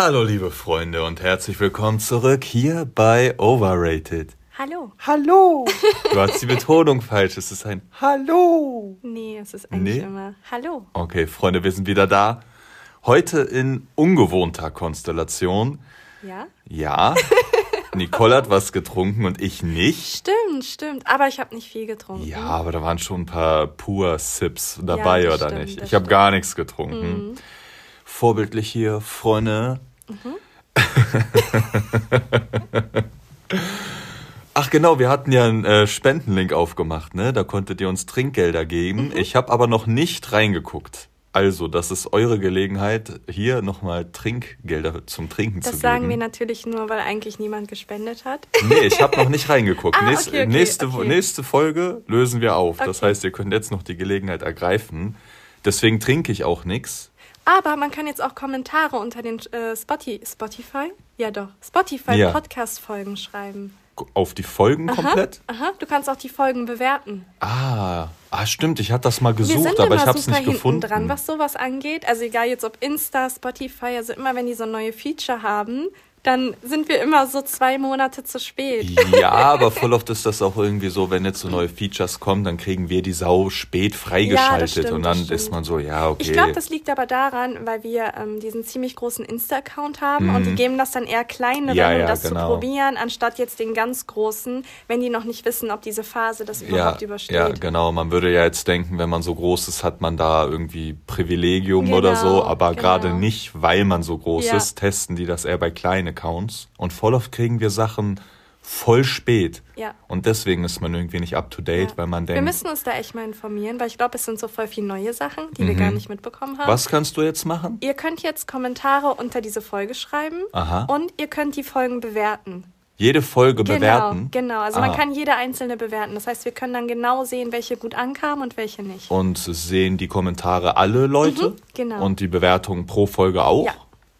Hallo liebe Freunde und herzlich willkommen zurück hier bei Overrated. Hallo. Hallo. Du hast die Betonung falsch. Es ist ein Hallo. Nee, es ist eigentlich Nee? immer Hallo. Okay, Freunde, wir sind wieder da. Heute in ungewohnter Konstellation. Ja? Ja, Nicole hat was getrunken und ich nicht. Stimmt, stimmt. Aber ich habe nicht viel getrunken. Ja, aber da waren schon ein paar pur Sips dabei, das oder stimmt, nicht? Ich habe. Mhm. gar nichts getrunken. Vorbildlich hier, Freunde. Ach genau, wir hatten ja einen äh, Spendenlink aufgemacht, ne? Da konntet ihr uns Trinkgelder geben. Mhm. Ich habe aber noch nicht reingeguckt. Also, das ist eure Gelegenheit, hier nochmal Trinkgelder zum Trinken zu Das geben. sagen wir natürlich nur, weil eigentlich niemand gespendet hat. Nee, ich habe noch nicht reingeguckt. Ah, okay, okay, nächste, okay. nächste Folge lösen wir auf. Das heißt, ihr könnt jetzt noch die Gelegenheit ergreifen. Deswegen trinke ich auch nichts. Aber man kann jetzt auch Kommentare unter den äh, Spotify, Spotify? Ja doch, Spotify Ja. Podcast-Folgen schreiben. Auf die Folgen komplett? Aha, du kannst auch die Folgen bewerten. Ah, ah, stimmt. Ich hatte das mal wir gesucht, sind aber ich habe es nicht hinten gefunden. dran, was sowas angeht. Also egal jetzt ob Insta, Spotify, also immer wenn die so neue Feature haben, dann sind wir immer so zwei Monate zu spät. Ja, aber voll oft ist das auch irgendwie so, wenn jetzt so neue Features kommen, dann kriegen wir die Sau spät freigeschaltet stimmt, und dann ist man so, ja, okay. Ich glaube, das liegt aber daran, weil wir ähm, diesen ziemlich großen Insta-Account haben und die geben das dann eher kleineren, Mhm. Ja, ja, um das genau. zu probieren, anstatt jetzt den ganz großen, wenn die noch nicht wissen, ob diese Phase das ja, überhaupt übersteht. ja, genau. Man würde ja jetzt denken, wenn man so groß ist, hat man da irgendwie Privilegium Genau, oder so, aber genau. gerade nicht, weil man so groß Ja. ist, testen die das eher bei kleinen Accounts. Und voll oft kriegen wir Sachen voll spät. Ja. Und deswegen ist man irgendwie nicht up to date, Ja. weil man wir denkt, müssen uns da echt mal informieren, weil ich glaube, es sind so voll viele neue Sachen, die wir gar nicht mitbekommen haben. Mhm. was kannst du jetzt machen? Ihr könnt jetzt Kommentare unter diese Folge schreiben Aha. und ihr könnt die Folgen bewerten. Jede Folge bewerten. Genau, genau. Also man Ah. kann jede einzelne bewerten. Das heißt, wir können dann genau sehen, welche gut ankamen und welche nicht. Und sehen die Kommentare alle Leute? genau. Und die Bewertung pro Folge auch? Ja.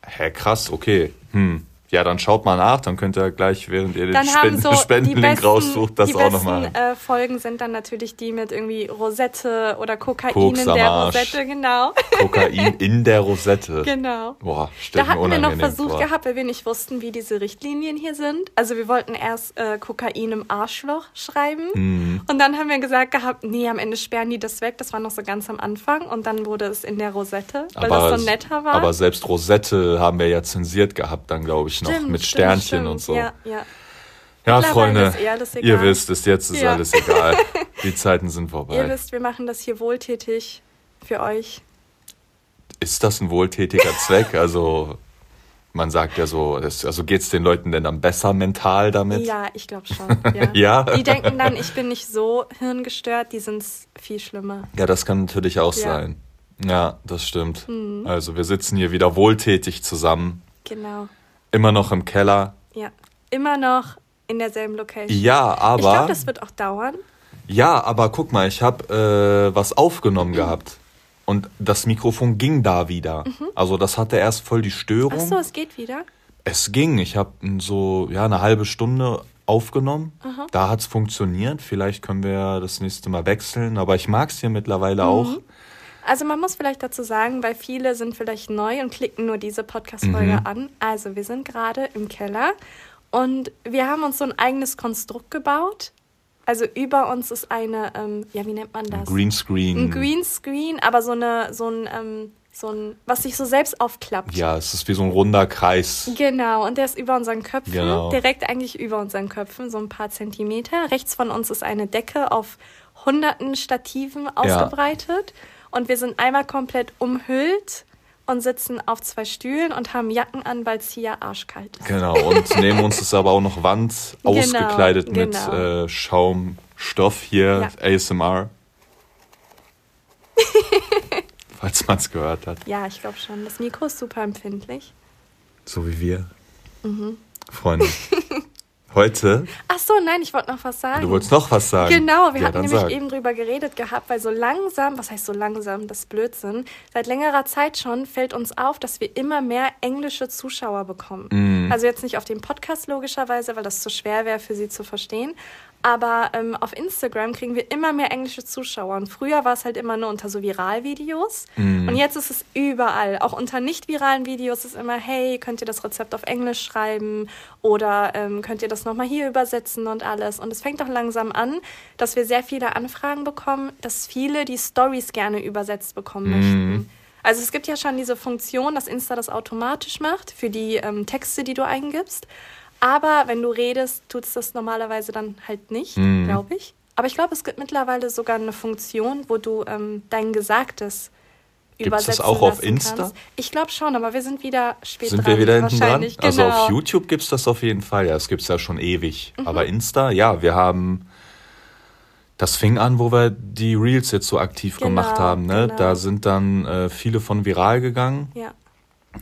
Hä, krass, okay. Hm. Ja, dann schaut mal nach, dann könnt ihr gleich, während ihr den dann haben Spenden so die Spendenlink besten, raussucht, das die auch besten nochmal. äh, Folgen sind dann natürlich die mit irgendwie Rosette oder Kokain Koks in der. Rosette, genau. Kokain in der Rosette. genau. Boah, stellt Da hatten wir noch versucht vor. gehabt, weil wir nicht wussten, wie diese Richtlinien hier sind. Also wir wollten erst äh, Kokain im Arschloch schreiben Mhm. und dann haben wir gesagt gehabt, nee, am Ende sperren die das weg. Das war noch so ganz am Anfang und dann wurde es in der Rosette, weil das so netter war. aber selbst Rosette haben wir ja zensiert gehabt, dann glaube ich noch, Stimmt, mit stimmt, Sternchen stimmt. und so. Ja, ja. Ja, Freunde, eh ihr wisst es, jetzt ist Ja. alles egal. Die Zeiten sind Ihr vorbei. wisst, wir machen das hier wohltätig für euch. Ist das ein wohltätiger Zweck? Also, man sagt ja so, es, also geht es den Leuten denn dann besser mental damit? Ja, ich glaube schon. Ja. Ja? Die denken dann, ich bin nicht so hirngestört, die sind viel schlimmer. Ja, das kann natürlich auch Ja. sein. Ja, das stimmt. Mhm. Also, wir sitzen hier wieder wohltätig zusammen, Genau. Immer noch im Keller. Ja. Immer noch in derselben Location. Ja, aber ich glaube, das wird auch dauern. Ja, aber guck mal, ich habe äh, was aufgenommen Mhm. gehabt. Und das Mikrofon ging da wieder. Also das hatte erst voll die Störung. Mhm. Ach so, es geht wieder. Es ging. Ich habe so ja eine halbe Stunde aufgenommen. Da hat's funktioniert. Vielleicht können wir das nächste Mal wechseln. Aber ich mag's hier mittlerweile Mhm. auch. Also man muss vielleicht dazu sagen, weil viele sind vielleicht neu und klicken nur diese Podcast-Folge Mhm. an. Also wir sind gerade im Keller und wir haben uns so ein eigenes Konstrukt gebaut. Also über uns ist eine, ähm, ja wie nennt man das? Greenscreen. Ein Greenscreen, aber so eine, so ein, ähm, so ein, was sich so selbst aufklappt. Ja, es ist wie so ein runder Kreis. Genau, und der ist über unseren Köpfen, Genau. direkt eigentlich über unseren Köpfen, so ein paar Zentimeter. Rechts von uns ist eine Decke auf hunderten Stativen ausgebreitet. Und wir sind einmal komplett umhüllt und sitzen auf zwei Stühlen und haben Jacken an, weil es hier arschkalt ist. Genau. Und neben uns ist aber auch noch Wand Genau, ausgekleidet mit genau. äh, Schaumstoff hier, Ja. ASMR. Falls man es gehört hat. Ja, ich glaube schon. Das Mikro ist super empfindlich. So wie wir. Mhm. Freunde. Heute, Ach so, nein, ich wollte noch was sagen. du wolltest noch was sagen. Genau, wir ja, hatten nämlich sag. eben drüber geredet gehabt, weil so langsam, was heißt so langsam, das ist Blödsinn, seit längerer Zeit schon fällt uns auf, dass wir immer mehr englische Zuschauer bekommen. Mhm. Also jetzt nicht auf dem Podcast logischerweise, weil das zu schwer wäre für sie zu verstehen, Aber ähm, auf Instagram kriegen wir immer mehr englische Zuschauer. Und früher war es halt immer nur unter so Viralvideos. Mm. Und jetzt ist es überall. Auch unter nicht viralen Videos ist immer, hey, könnt ihr das Rezept auf Englisch schreiben? Oder ähm, könnt ihr das nochmal hier übersetzen und alles? Und es fängt auch langsam an, dass wir sehr viele Anfragen bekommen, dass viele die Stories gerne übersetzt bekommen mm. möchten. Also es gibt ja schon diese Funktion, dass Insta das automatisch macht für die ähm, Texte, die du eingibst. Aber wenn du redest, tut es das normalerweise dann halt nicht, mhm. glaube ich. Aber ich glaube, es gibt mittlerweile sogar eine Funktion, wo du ähm, dein Gesagtes Gibt es das auch auf Insta? Kannst. Ich glaube schon, aber wir sind wieder spät sind dran. Sind wir wieder hinten dran? Genau. Also auf. YouTube gibt es das auf jeden Fall. Ja, das gibt es ja schon ewig. Mhm. Aber Insta, ja, wir haben das fing an, wo wir die Reels jetzt so aktiv genau, gemacht haben. Ne? Genau. Da sind dann äh, viele von viral gegangen. Ja.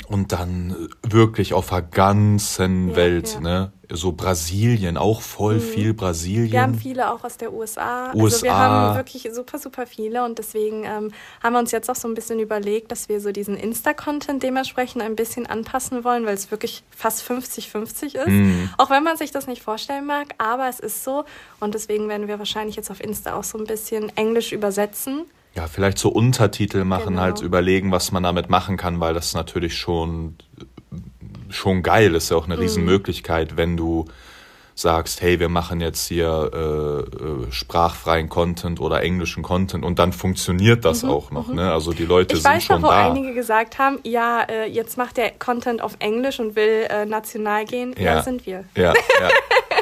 Und dann wirklich auf der ganzen ja, Welt, ja. ne? So Brasilien, auch voll mhm. viel Brasilien. Wir haben viele auch aus der USA. USA. Also wir haben wirklich super, super viele und deswegen ähm, haben wir uns jetzt auch so ein bisschen überlegt, dass wir so diesen Insta-Content dementsprechend ein bisschen anpassen wollen, weil es wirklich fast 50-50 ist. Mhm. Auch wenn man sich das nicht vorstellen mag, aber es ist so und deswegen werden wir wahrscheinlich jetzt auf Insta auch so ein bisschen Englisch übersetzen ja, vielleicht so Untertitel machen, genau. halt überlegen, was man damit machen kann, weil das natürlich schon, schon geil ist, ja auch eine mhm. Riesenmöglichkeit, wenn du sagst, hey, wir machen jetzt hier äh, äh, sprachfreien Content oder englischen Content und dann funktioniert das mhm, auch noch. Mhm. Ne? Also die Leute ich sind weiß schon noch, wo da. einige gesagt haben, ja, äh, jetzt macht der Content auf Englisch und will äh, national gehen. Ja, ja sind wir. Ja, ja.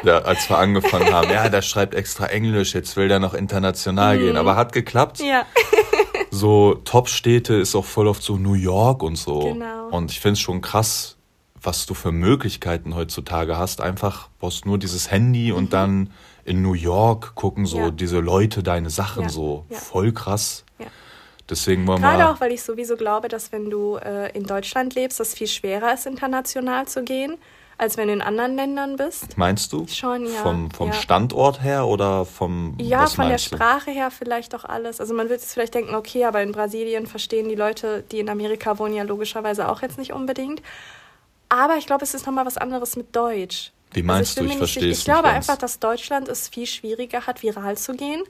ja, als wir angefangen haben, ja, der schreibt extra Englisch, jetzt will der noch international mhm. gehen. Aber hat geklappt. Ja. so Top-Städte ist auch voll oft so New York und so. Genau. Und ich finde es schon krass, was du für Möglichkeiten heutzutage hast. Einfach brauchst nur dieses Handy mhm. und dann in New York gucken so ja. diese Leute deine Sachen ja. so. Ja. Voll krass. Deswegen wollen Gerade auch, weil ich sowieso glaube, dass wenn du äh, in Deutschland lebst, es viel schwerer ist, international zu gehen als wenn du in anderen Ländern bist. Meinst du? Schon, ja. Vom, vom ja. Standort her oder vom. Ja, von der Sprache her vielleicht auch alles. Also man würde jetzt vielleicht denken, okay, aber in Brasilien verstehen die Leute, die in Amerika wohnen, ja logischerweise auch jetzt nicht unbedingt. Aber ich glaube, es ist nochmal was anderes mit Deutsch. Wie also meinst also ich du? Ich verstehe es Ich glaube ganz. einfach, dass Deutschland es viel schwieriger hat, viral zu gehen.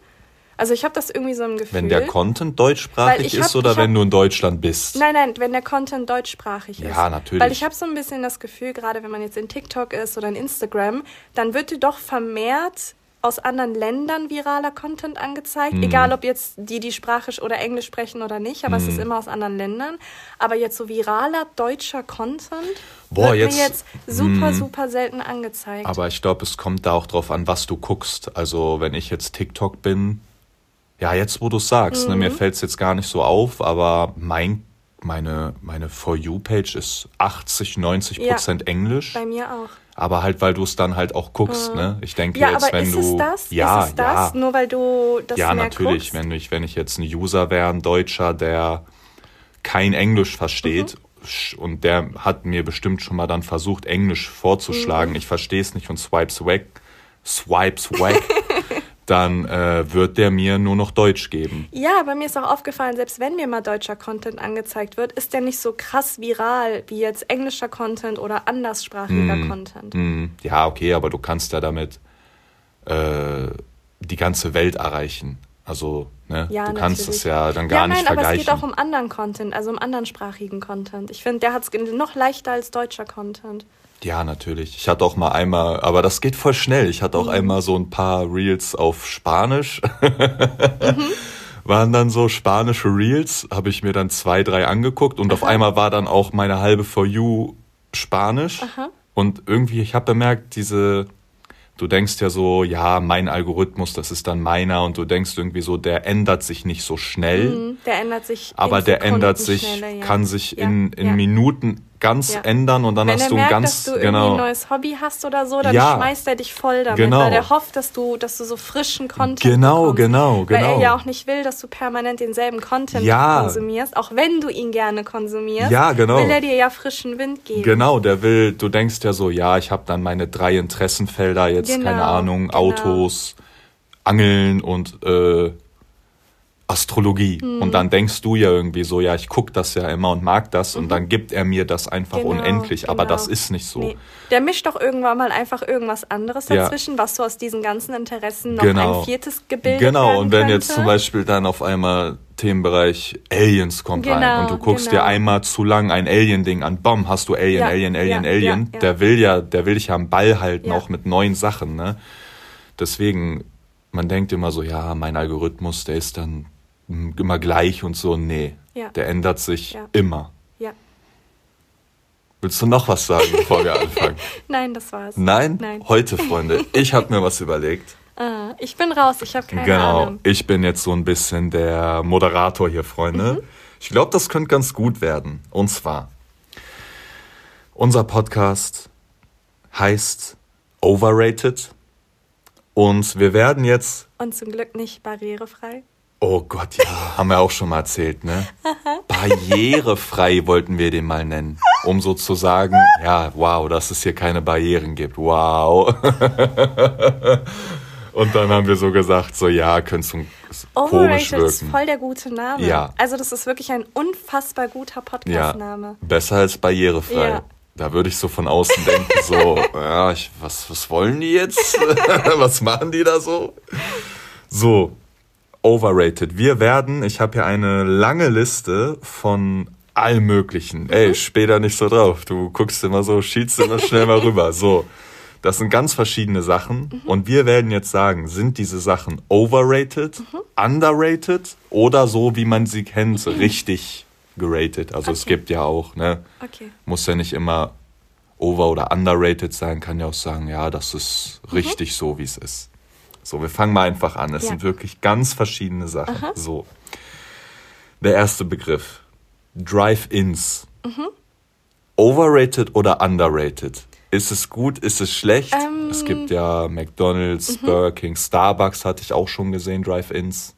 Also ich habe das irgendwie so im Gefühl. Wenn der Content deutschsprachig ist hab, oder hab, wenn du in Deutschland bist? Nein, nein, wenn der Content deutschsprachig ist. Ja, natürlich. Weil ich habe so ein bisschen das Gefühl, gerade wenn man jetzt in TikTok ist oder in Instagram, dann wird dir doch vermehrt aus anderen Ländern viraler Content angezeigt. Mm. Egal, ob jetzt die, die Sprachisch oder Englisch sprechen oder nicht, aber mm. es ist hm. immer aus anderen Ländern. Aber jetzt so viraler deutscher Content Boah, wird jetzt, mir jetzt super, mm. super selten angezeigt. Aber ich glaube, es kommt da auch drauf an, was du guckst. Also, wenn ich jetzt TikTok bin, ja, jetzt wo du es sagst, ne, mir mhm. fällt es jetzt gar nicht so auf, aber mein meine, meine For You-Page ist 80, 90 Prozent ja, Englisch. Bei mir auch. Aber halt, weil du es dann halt auch guckst, mhm. ne? Ich denke ja, jetzt, wenn du. Es das? Ja, ist es das? Ja. Nur weil du das Ja, natürlich. Wenn ich, wenn ich jetzt ein User wäre, ein Deutscher, der kein Englisch versteht, mhm. und der hat mir bestimmt schon mal dann versucht, Englisch vorzuschlagen. Mhm. Ich verstehe es nicht und swipes weg. Swipes weg. dann äh, wird der mir nur noch Deutsch geben. Ja, aber mir ist auch aufgefallen, selbst wenn mir mal deutscher Content angezeigt wird, ist der nicht so krass viral wie jetzt englischer Content oder anderssprachiger mm, Content. Mm, ja, okay, aber du kannst ja damit äh, die ganze Welt erreichen. Also, ne, ja, du natürlich. kannst es ja dann gar ja, nein, nicht vergleichen. aber es geht auch um anderen Content, also um anderssprachigen Content. Ich finde, der hat es noch leichter als deutscher Content. Ja, natürlich. Ich hatte auch mal einmal, aber das geht voll schnell. Ich hatte auch mhm. einmal so ein paar Reels auf Spanisch. mhm. Waren dann so spanische Reels, habe ich mir dann zwei, drei angeguckt und Aha. auf einmal war dann auch meine halbe For You Spanisch. Aha. Und irgendwie, ich habe bemerkt, diese, du denkst ja so, ja, mein Algorithmus, das ist dann meiner und du denkst irgendwie so, der ändert sich nicht so schnell. Mhm, der ändert sich. Aber der ändert sich, ja. kann sich ja, in, in ja. Minuten ganz ja. ändern und dann Wenn hast du ein ganz dass du genau ein neues Hobby hast oder so, dann ja. schmeißt er dich voll damit, genau. weil der hofft, dass du, dass du so frischen Content genau, bekommst. Genau, genau, Weil er ja auch nicht will, dass du permanent denselben Content ja. konsumierst, auch wenn du ihn gerne konsumierst. Ja, genau. Will er dir ja frischen Wind geben. Genau, der will, du denkst ja so, ja, ich habe dann meine drei Interessenfelder jetzt, genau, keine Ahnung, genau. Autos, Angeln und äh, Astrologie. Mhm. Und dann denkst du ja irgendwie so, ja, ich gucke das ja immer und mag das mhm. und dann gibt er mir das einfach genau, unendlich. Genau. Aber das ist nicht so. Nee. Der mischt doch irgendwann mal einfach irgendwas anderes dazwischen, ja. was so aus diesen ganzen Interessen noch genau. ein viertes Gebilde Genau, und wenn könnte. jetzt zum Beispiel dann auf einmal Themenbereich Aliens kommt genau, rein und du guckst genau. dir einmal zu lang ein Alien-Ding an, bom, hast du Alien, ja, Alien, Alien, ja, Alien. Ja, der will ja, der will dich ja am Ball halten, auch mit neuen Sachen, ne? Deswegen, man denkt immer so, ja, mein Algorithmus, der ist dann immer gleich und so. Nee, der ändert sich immer. Ja. Willst du noch was sagen, bevor wir anfangen? Nein, das war's. Nein? Nein. Heute, Freunde, ich habe mir was überlegt. Ah, ich bin raus, ich habe keine genau, Ahnung. Genau, ich bin jetzt so ein bisschen der Moderator hier, Freunde. Mhm. Ich glaube, das könnte ganz gut werden. Und zwar, unser Podcast heißt Overrated. Und wir werden jetzt. Und zum Glück nicht barrierefrei. Oh Gott, ja, haben wir auch schon mal erzählt, ne? Barrierefrei wollten wir den mal nennen, um so zu sagen, ja, wow, dass es hier keine Barrieren gibt. Wow. Und dann haben wir so gesagt, so ja, könntest du komisch wirken. ist voll der gute Name. Ja. Also das ist wirklich ein unfassbar guter Podcast-Name. Ja, besser als barrierefrei. Ja. Da würde ich so von außen denken, so, ja, ich, was, was wollen die jetzt? was machen die da so? So, overrated. Wir werden, ich habe hier eine lange Liste von allem Möglichen. Ey, mhm. später nicht so drauf. Du guckst immer so, schielst immer schnell mal rüber. So. Das sind ganz verschiedene Sachen. Mhm. Und wir werden jetzt sagen, sind diese Sachen overrated, mhm. underrated oder so, wie man sie kennt, mhm. richtig geratet. Also okay. es gibt ja auch, ne? Okay. Muss ja nicht immer over- oder underrated sein, kann ja auch sagen, ja, das ist mhm. richtig so, wie es ist. So, wir fangen mal einfach an. Es ja. sind wirklich ganz verschiedene Sachen. Aha. So. Der erste Begriff. Drive-ins. Mhm. Overrated oder underrated? Ist es gut? Ist es schlecht? Ähm, es gibt ja McDonald's, mhm. Burger King, Starbucks hatte ich auch schon gesehen, Drive-Ins.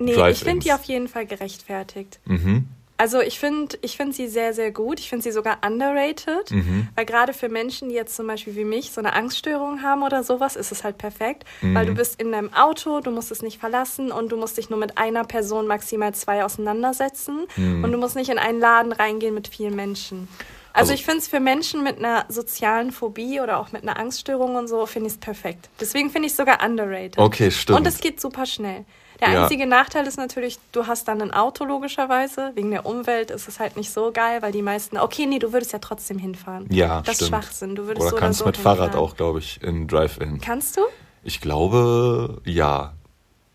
Nee, Drive ich finde die auf jeden Fall gerechtfertigt. Mhm. Also ich finde ich find sie sehr, sehr gut. Ich finde sie sogar underrated, mhm. weil gerade für Menschen, die jetzt zum Beispiel wie mich so eine Angststörung haben oder sowas, ist es halt perfekt, mhm. weil du bist in deinem Auto, du musst es nicht verlassen und du musst dich nur mit einer Person, maximal zwei auseinandersetzen mhm. und du musst nicht in einen Laden reingehen mit vielen Menschen. Also, also ich finde es für Menschen mit einer sozialen Phobie oder auch mit einer Angststörung und so, finde ich es perfekt. Deswegen finde ich es sogar underrated. Okay, stimmt. Und es geht super schnell. Der ja. einzige Nachteil ist natürlich, du hast dann ein Auto logischerweise. Wegen der Umwelt ist es halt nicht so geil, weil die meisten, okay, nee, du würdest ja trotzdem hinfahren. Ja, Das stimmt. ist Schwachsinn. Du würdest oder so kannst oder so mit hinfahren. Fahrrad auch, glaube ich, in Drive-In. Kannst du? Ich glaube, ja.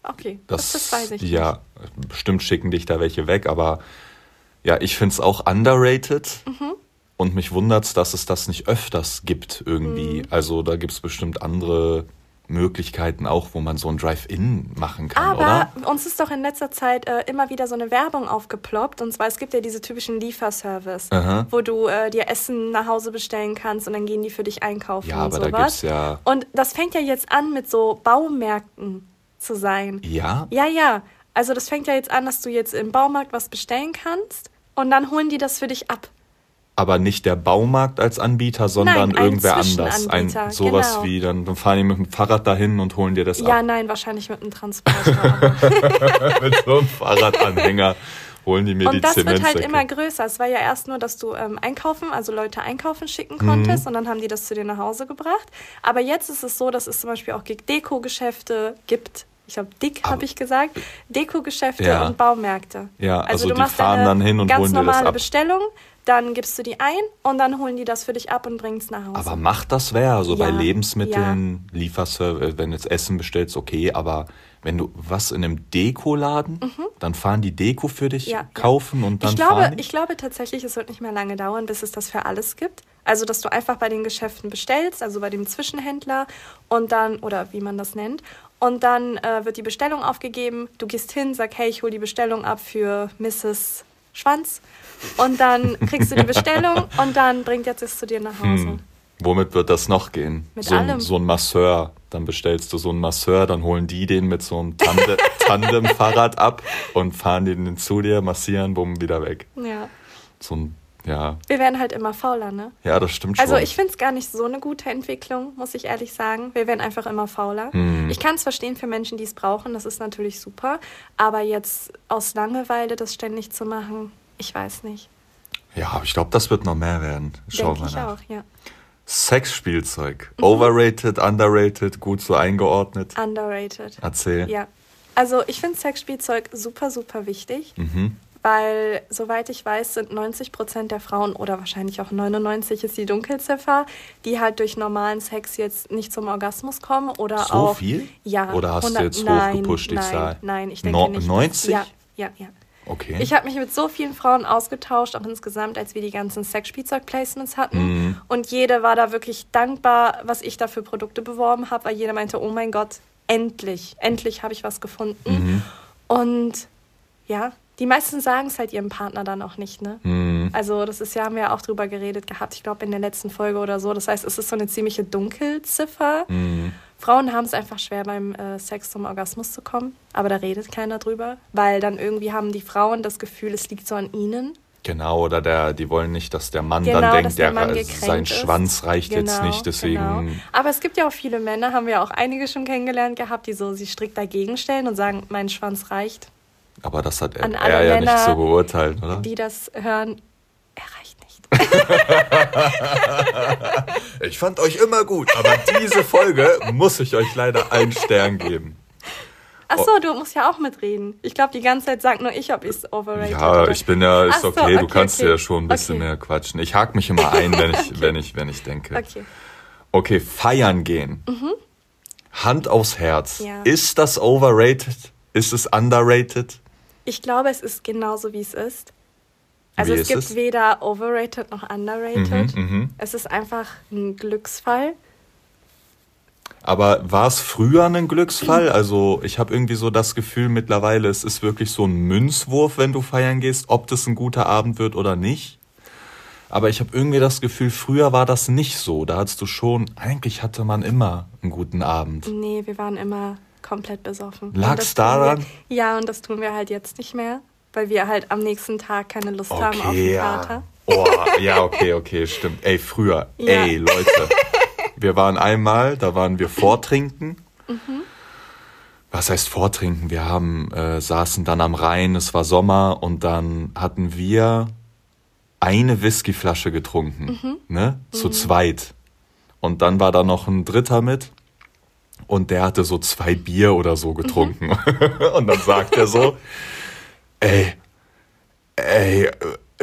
Okay, das, das, weiß ich Ja, nicht. bestimmt schicken dich da welche weg, aber ja, ich finde es auch underrated. Mhm. Und mich wundert es, dass es das nicht öfters gibt irgendwie. Mhm. Also da gibt es bestimmt andere Möglichkeiten auch, wo man so ein Drive-In machen kann, Aber oder? uns ist doch in letzter Zeit äh, immer wieder so eine Werbung aufgeploppt. Und zwar, es gibt ja diese typischen Lieferservice, Aha. wo du äh, dir Essen nach Hause bestellen kannst und dann gehen die für dich einkaufen ja, und aber sowas. Da gibt's ja und das fängt ja jetzt an mit so Baumärkten zu sein. Ja? Ja, ja. Also das fängt ja jetzt an, dass du jetzt im Baumarkt was bestellen kannst und dann holen die das für dich ab aber nicht der Baumarkt als Anbieter, sondern nein, irgendwer anders. Ein sowas genau. wie, dann, dann fahren die mit dem Fahrrad dahin und holen dir das ja, ab. Ja, nein, wahrscheinlich mit einem Transporter. mit so einem Fahrradanhänger holen die mir und die das wird halt immer größer. Es war ja erst nur, dass du ähm, einkaufen, also Leute einkaufen schicken konntest mhm. und dann haben die das zu dir nach Hause gebracht. Aber jetzt ist es so, dass es zum Beispiel auch Deko-Geschäfte gibt. Ich habe dick, habe ich gesagt. Deko-Geschäfte ja. und Baumärkte. Ja, also, also du machst fahren dann hin und ganz holen dir normale das ab. Bestellung dann gibst du die ein und dann holen die das für dich ab und bringen es nach Hause. Aber macht das wer? Also ja, bei Lebensmitteln, ja. Lieferservice, wenn du jetzt Essen bestellst, okay, aber wenn du was in einem Dekoladen, mhm. dann fahren die Deko für dich ja, kaufen und dann ich glaube, fahren die? Ich glaube tatsächlich, es wird nicht mehr lange dauern, bis es das für alles gibt. Also, dass du einfach bei den Geschäften bestellst, also bei dem Zwischenhändler und dann, oder wie man das nennt, und dann äh, wird die Bestellung aufgegeben. Du gehst hin, sag, hey, ich hole die Bestellung ab für Mrs. Schwanz und dann kriegst du die Bestellung und dann bringt jetzt es zu dir nach Hause. Hm. Womit wird das noch gehen? Mit so, allem. so ein Masseur. Dann bestellst du so einen Masseur, dann holen die den mit so einem Tande Tandem-Fahrrad ab und fahren den zu dir, massieren, bumm, wieder weg. Ja. So ein Ja. Wir werden halt immer fauler, ne? Ja, das stimmt schon. Also ich finde es gar nicht so eine gute Entwicklung, muss ich ehrlich sagen. Wir werden einfach immer fauler. Hm. Ich kann es verstehen für Menschen, die es brauchen, das ist natürlich super. Aber jetzt aus Langeweile das ständig zu machen, ich weiß nicht. Ja, aber ich glaube, das wird noch mehr werden. Schauen wir nach. auch, ja. Sexspielzeug. Mhm. Overrated, underrated, gut so eingeordnet. Underrated. Erzähl. Ja. Also ich finde Sexspielzeug super, super wichtig. Mhm. Weil, soweit ich weiß, sind 90 Prozent der Frauen oder wahrscheinlich auch 99 ist die Dunkelziffer, die halt durch normalen Sex jetzt nicht zum Orgasmus kommen oder So auch. viel? Ja. Oder hast du jetzt nein, hochgepusht, die nein, Zahl? Nein, ich denke No- nicht. dass- 90? Ja, ja, ja. Okay. Ich habe mich mit so vielen Frauen ausgetauscht, auch insgesamt, als wir die ganzen Sexspielzeug-Placements hatten. Mhm. Und jede war da wirklich dankbar, was ich da für Produkte beworben habe, weil jeder meinte, oh mein Gott, endlich, endlich habe ich was gefunden. Mhm. Und ja, die meisten sagen es halt ihrem Partner dann auch nicht, ne? Mhm. Also das ist ja, haben wir ja auch drüber geredet gehabt, ich glaube in der letzten Folge oder so. Das heißt, es ist so eine ziemliche Dunkelziffer. Mhm. Frauen haben es einfach schwer beim äh, Sex zum Orgasmus zu kommen, aber da redet keiner drüber, weil dann irgendwie haben die Frauen das Gefühl, es liegt so an ihnen. Genau, oder der, die wollen nicht, dass der Mann Genau, dann denkt, der der, Mann gekränkt sein ist. Schwanz reicht jetzt Genau, nicht, deswegen. Genau. Aber es gibt ja auch viele Männer, haben wir auch einige schon kennengelernt gehabt, die so sich strikt dagegen stellen und sagen, mein Schwanz reicht. Aber das hat er, er ja nicht Männer, so beurteilt, oder? Die das hören, nicht. Ich fand euch immer gut, aber diese Folge muss ich euch leider einen Stern geben. Achso, du musst ja auch mitreden. Ich glaube, die ganze Zeit sagt nur ich, ob ich es overrated Ja, oder- ich bin ja, ist Ach so, okay, du kannst okay. ja schon ein bisschen Okay. mehr quatschen. Ich hake mich immer ein, wenn ich, wenn ich, wenn ich denke. Okay. Okay, feiern gehen. Hand aufs Herz. Ja. Ist das overrated? Ist es underrated? Ich glaube, es ist genauso, wie es ist. Also Wie es gibt es? weder overrated noch underrated. Mhm, mhm. Es ist einfach ein Glücksfall. Aber war es früher ein Glücksfall? Also ich habe irgendwie so das Gefühl mittlerweile, es ist wirklich so ein Münzwurf, wenn du feiern gehst, ob das ein guter Abend wird oder nicht. Aber ich habe irgendwie das Gefühl, früher war das nicht so. Da hattest du schon, eigentlich hatte man immer einen guten Abend. Nee, wir waren immer komplett besoffen. Das tun daran? Wir, ja, und das tun wir halt jetzt nicht mehr, weil wir halt am nächsten Tag keine Lust haben auf Okay, den ja. Kater. Oh, ja, okay, okay, stimmt. Ey, früher. Ja. Ey, Leute. Wir waren einmal, da waren wir vortrinken. Mhm. Was heißt vortrinken? Wir haben, äh, saßen dann am Rhein, es war Sommer und dann hatten wir eine Whiskyflasche getrunken, Mhm. ne? Zu zweit. Und dann war da noch ein Dritter mit und der hatte so zwei Bier oder so getrunken. und dann sagt er so, ey, ey,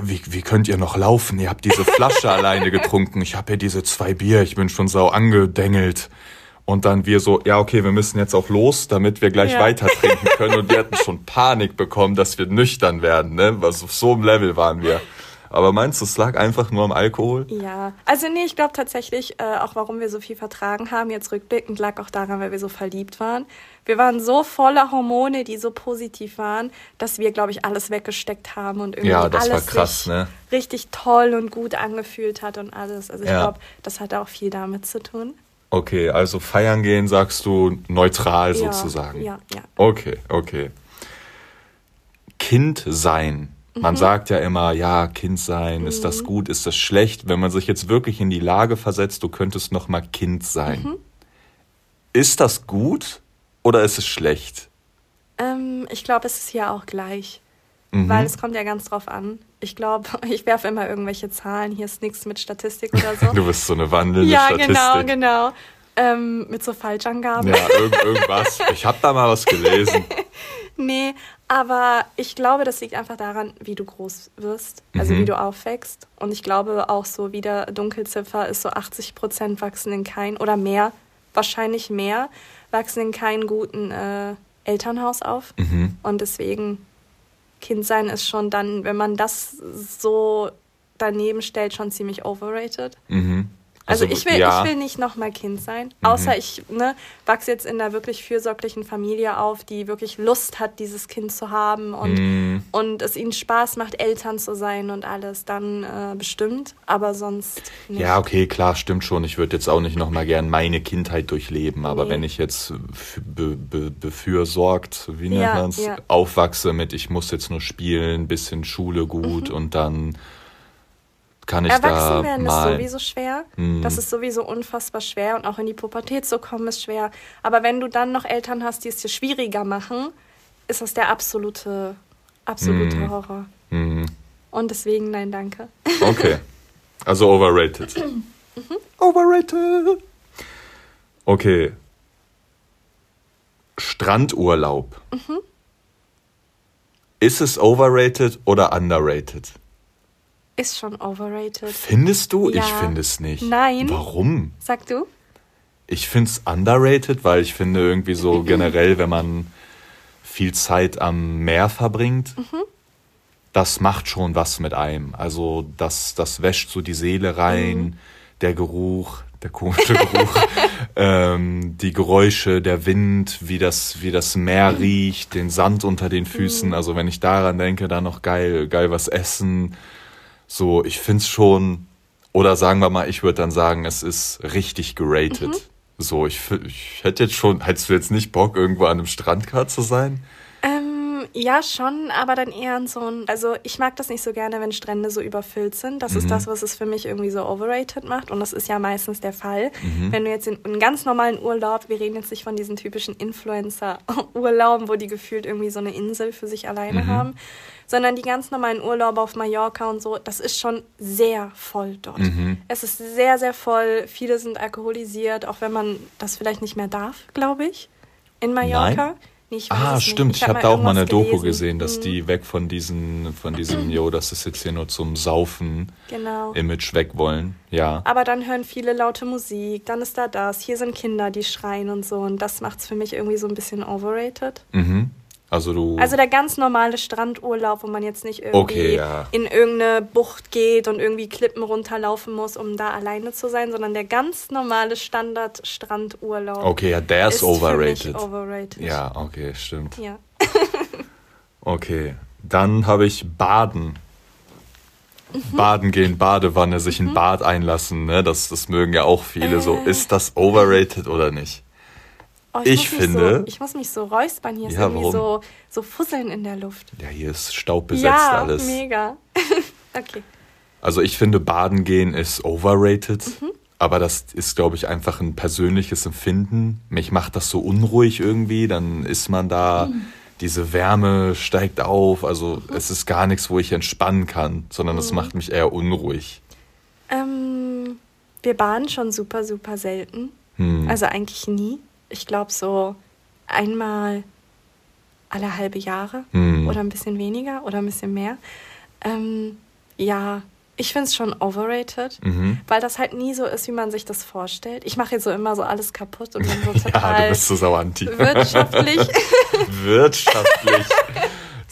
wie, wie könnt ihr noch laufen? Ihr habt diese Flasche alleine getrunken. Ich habe hier diese zwei Bier. Ich bin schon sau angedengelt. Und dann wir so, ja, okay, wir müssen jetzt auch los, damit wir gleich Ja. weiter trinken können. Und wir hatten schon Panik bekommen, dass wir nüchtern werden, ne? Was auf so einem Level waren wir. Aber meinst du, es lag einfach nur am Alkohol? Ja, also nee, ich glaube tatsächlich, äh, auch warum wir so viel vertragen haben, jetzt rückblickend, lag auch daran, weil wir so verliebt waren. Wir waren so voller Hormone, die so positiv waren, dass wir, glaube ich, alles weggesteckt haben und irgendwie Ja, das war alles krass, ne? richtig toll und gut angefühlt hat und alles. Also ich Ja. glaube, das hat auch viel damit zu tun. Okay, also feiern gehen sagst du neutral Ja, sozusagen. Ja, ja. Okay, okay. Kind sein. Man sagt ja immer, ja, Kind sein, ist das gut, ist das schlecht? Wenn man sich jetzt wirklich in die Lage versetzt, du könntest noch mal Kind sein. Ist das gut oder ist es schlecht? Ähm, ich glaube, es ist hier auch gleich. Mhm. Weil es kommt ja ganz drauf an. Ich glaube, ich werfe immer irgendwelche Zahlen. Hier ist nichts mit Statistik oder so. Du bist so eine wandelnde ja, Statistik. genau, genau. Ähm, mit so Falschangaben. Ja, irgend, irgendwas. Ich habe da mal was gelesen. Nee, aber ich glaube, das liegt einfach daran, wie du groß wirst, also Mhm. wie du aufwächst. Und ich glaube auch so wieder Dunkelziffer ist so 80 Prozent wachsen in kein oder mehr, wahrscheinlich mehr, wachsen in keinem guten äh, Elternhaus auf. Mhm. Und deswegen Kind sein ist schon dann, wenn man das so daneben stellt, schon ziemlich overrated. Mhm. Also, ich will, ja. ich will nicht nochmal Kind sein, außer ich ne, wachse jetzt in einer wirklich fürsorglichen Familie auf, die wirklich Lust hat, dieses Kind zu haben und, Mhm. und es ihnen Spaß macht, Eltern zu sein und alles, dann äh, bestimmt, aber sonst nicht. Ja, okay, klar, stimmt schon. Ich würde jetzt auch nicht nochmal gern meine Kindheit durchleben, aber Nee. wenn ich jetzt be, be, befürsorgt, wie nennt Ja, man's, ja. aufwachse mit, ich muss jetzt nur spielen, bisschen Schule gut Mhm. und dann kann ich Erwachsen da werden mal. ist sowieso schwer. Mhm. Das ist sowieso unfassbar schwer und auch in die Pubertät zu kommen ist schwer. Aber wenn du dann noch Eltern hast, die es dir schwieriger machen, ist das der absolute, absolute Mhm. Horror. Mhm. Und deswegen nein, danke. Okay. Also overrated. Overrated. Okay. Strandurlaub. Ist es overrated oder underrated? Ist schon overrated. Findest du? Ja. Ich finde es nicht. Nein. Warum? Sag du? Ich finde es underrated, weil ich finde irgendwie so generell, wenn man viel Zeit am Meer verbringt, das macht schon was mit einem. Also das, das wäscht so die Seele rein, der Geruch, der komische Geruch, ähm, die Geräusche, der Wind, wie das, wie das Meer riecht, den Sand unter den Füßen. Also wenn ich daran denke, dann noch geil, geil was essen. So, ich find's schon, oder sagen wir mal, ich würde dann sagen, es ist richtig geratet. So, ich, ich hätte jetzt schon, hättest du jetzt nicht Bock, irgendwo an einem Strand gerade zu sein? Ähm, ja, schon, aber dann eher an so ein. Also, ich mag das nicht so gerne, wenn Strände so überfüllt sind. Das ist das, was es für mich irgendwie so overrated macht. Und das ist ja meistens der Fall. Wenn du jetzt in einen ganz normalen Urlaub, wir reden jetzt nicht von diesen typischen Influencer-Urlauben, wo die gefühlt irgendwie so eine Insel für sich alleine haben, sondern die ganz normalen Urlaube auf Mallorca und so, das ist schon sehr voll dort. Es ist sehr, sehr voll. Viele sind alkoholisiert, auch wenn man das vielleicht nicht mehr darf, glaube ich. In Mallorca. Nein? Nee, Ah, stimmt. Ich, hab habe da auch mal eine irgendwas Doku gelesen. gesehen, dass Mhm. die weg von diesen, von diesem, yo, das ist jetzt hier nur zum Saufen Genau. Image weg wollen. Ja. Aber dann hören viele laute Musik, dann ist da das, hier sind Kinder, die schreien und so. Und das macht es für mich irgendwie so ein bisschen overrated. Mhm. Also du. Also der ganz normale Strandurlaub, wo man jetzt nicht irgendwie Okay, ja. in irgendeine Bucht geht und irgendwie Klippen runterlaufen muss, um da alleine zu sein, sondern der ganz normale Standard-Strandurlaub okay, ja, der ist, overrated. overrated. Ja, okay, stimmt. Ja. Okay. Dann habe ich Baden. Mhm. Baden gehen, Badewanne, sich in Bad einlassen, ne? Das, das mögen ja auch viele. So, ist das overrated oder nicht? Oh, Ich mich finde- So, ich muss mich so räuspern. Hier ist Ja, irgendwie warum? so, so Fusseln in der Luft. Ja, hier ist staubbesetzt ja, alles. mega. okay. Also ich finde, Baden gehen ist overrated. Mhm. Aber das ist, glaube ich, einfach ein persönliches Empfinden. Mich macht das so unruhig irgendwie. Dann ist man da, Mhm. diese Wärme steigt auf. Also es ist gar nichts, wo ich entspannen kann, sondern Mhm. es macht mich eher unruhig. Ähm, wir baden schon super, super selten. Hm. Also eigentlich nie. Ich glaube so einmal alle halbe Jahre Hm. oder ein bisschen weniger oder ein bisschen mehr. Ähm, ja, ich finde es schon overrated, Mhm. weil das halt nie so ist, wie man sich das vorstellt. Ich mache jetzt so immer so alles kaputt und bin so Ja, du total bist so sauer anti. wirtschaftlich. wirtschaftlich.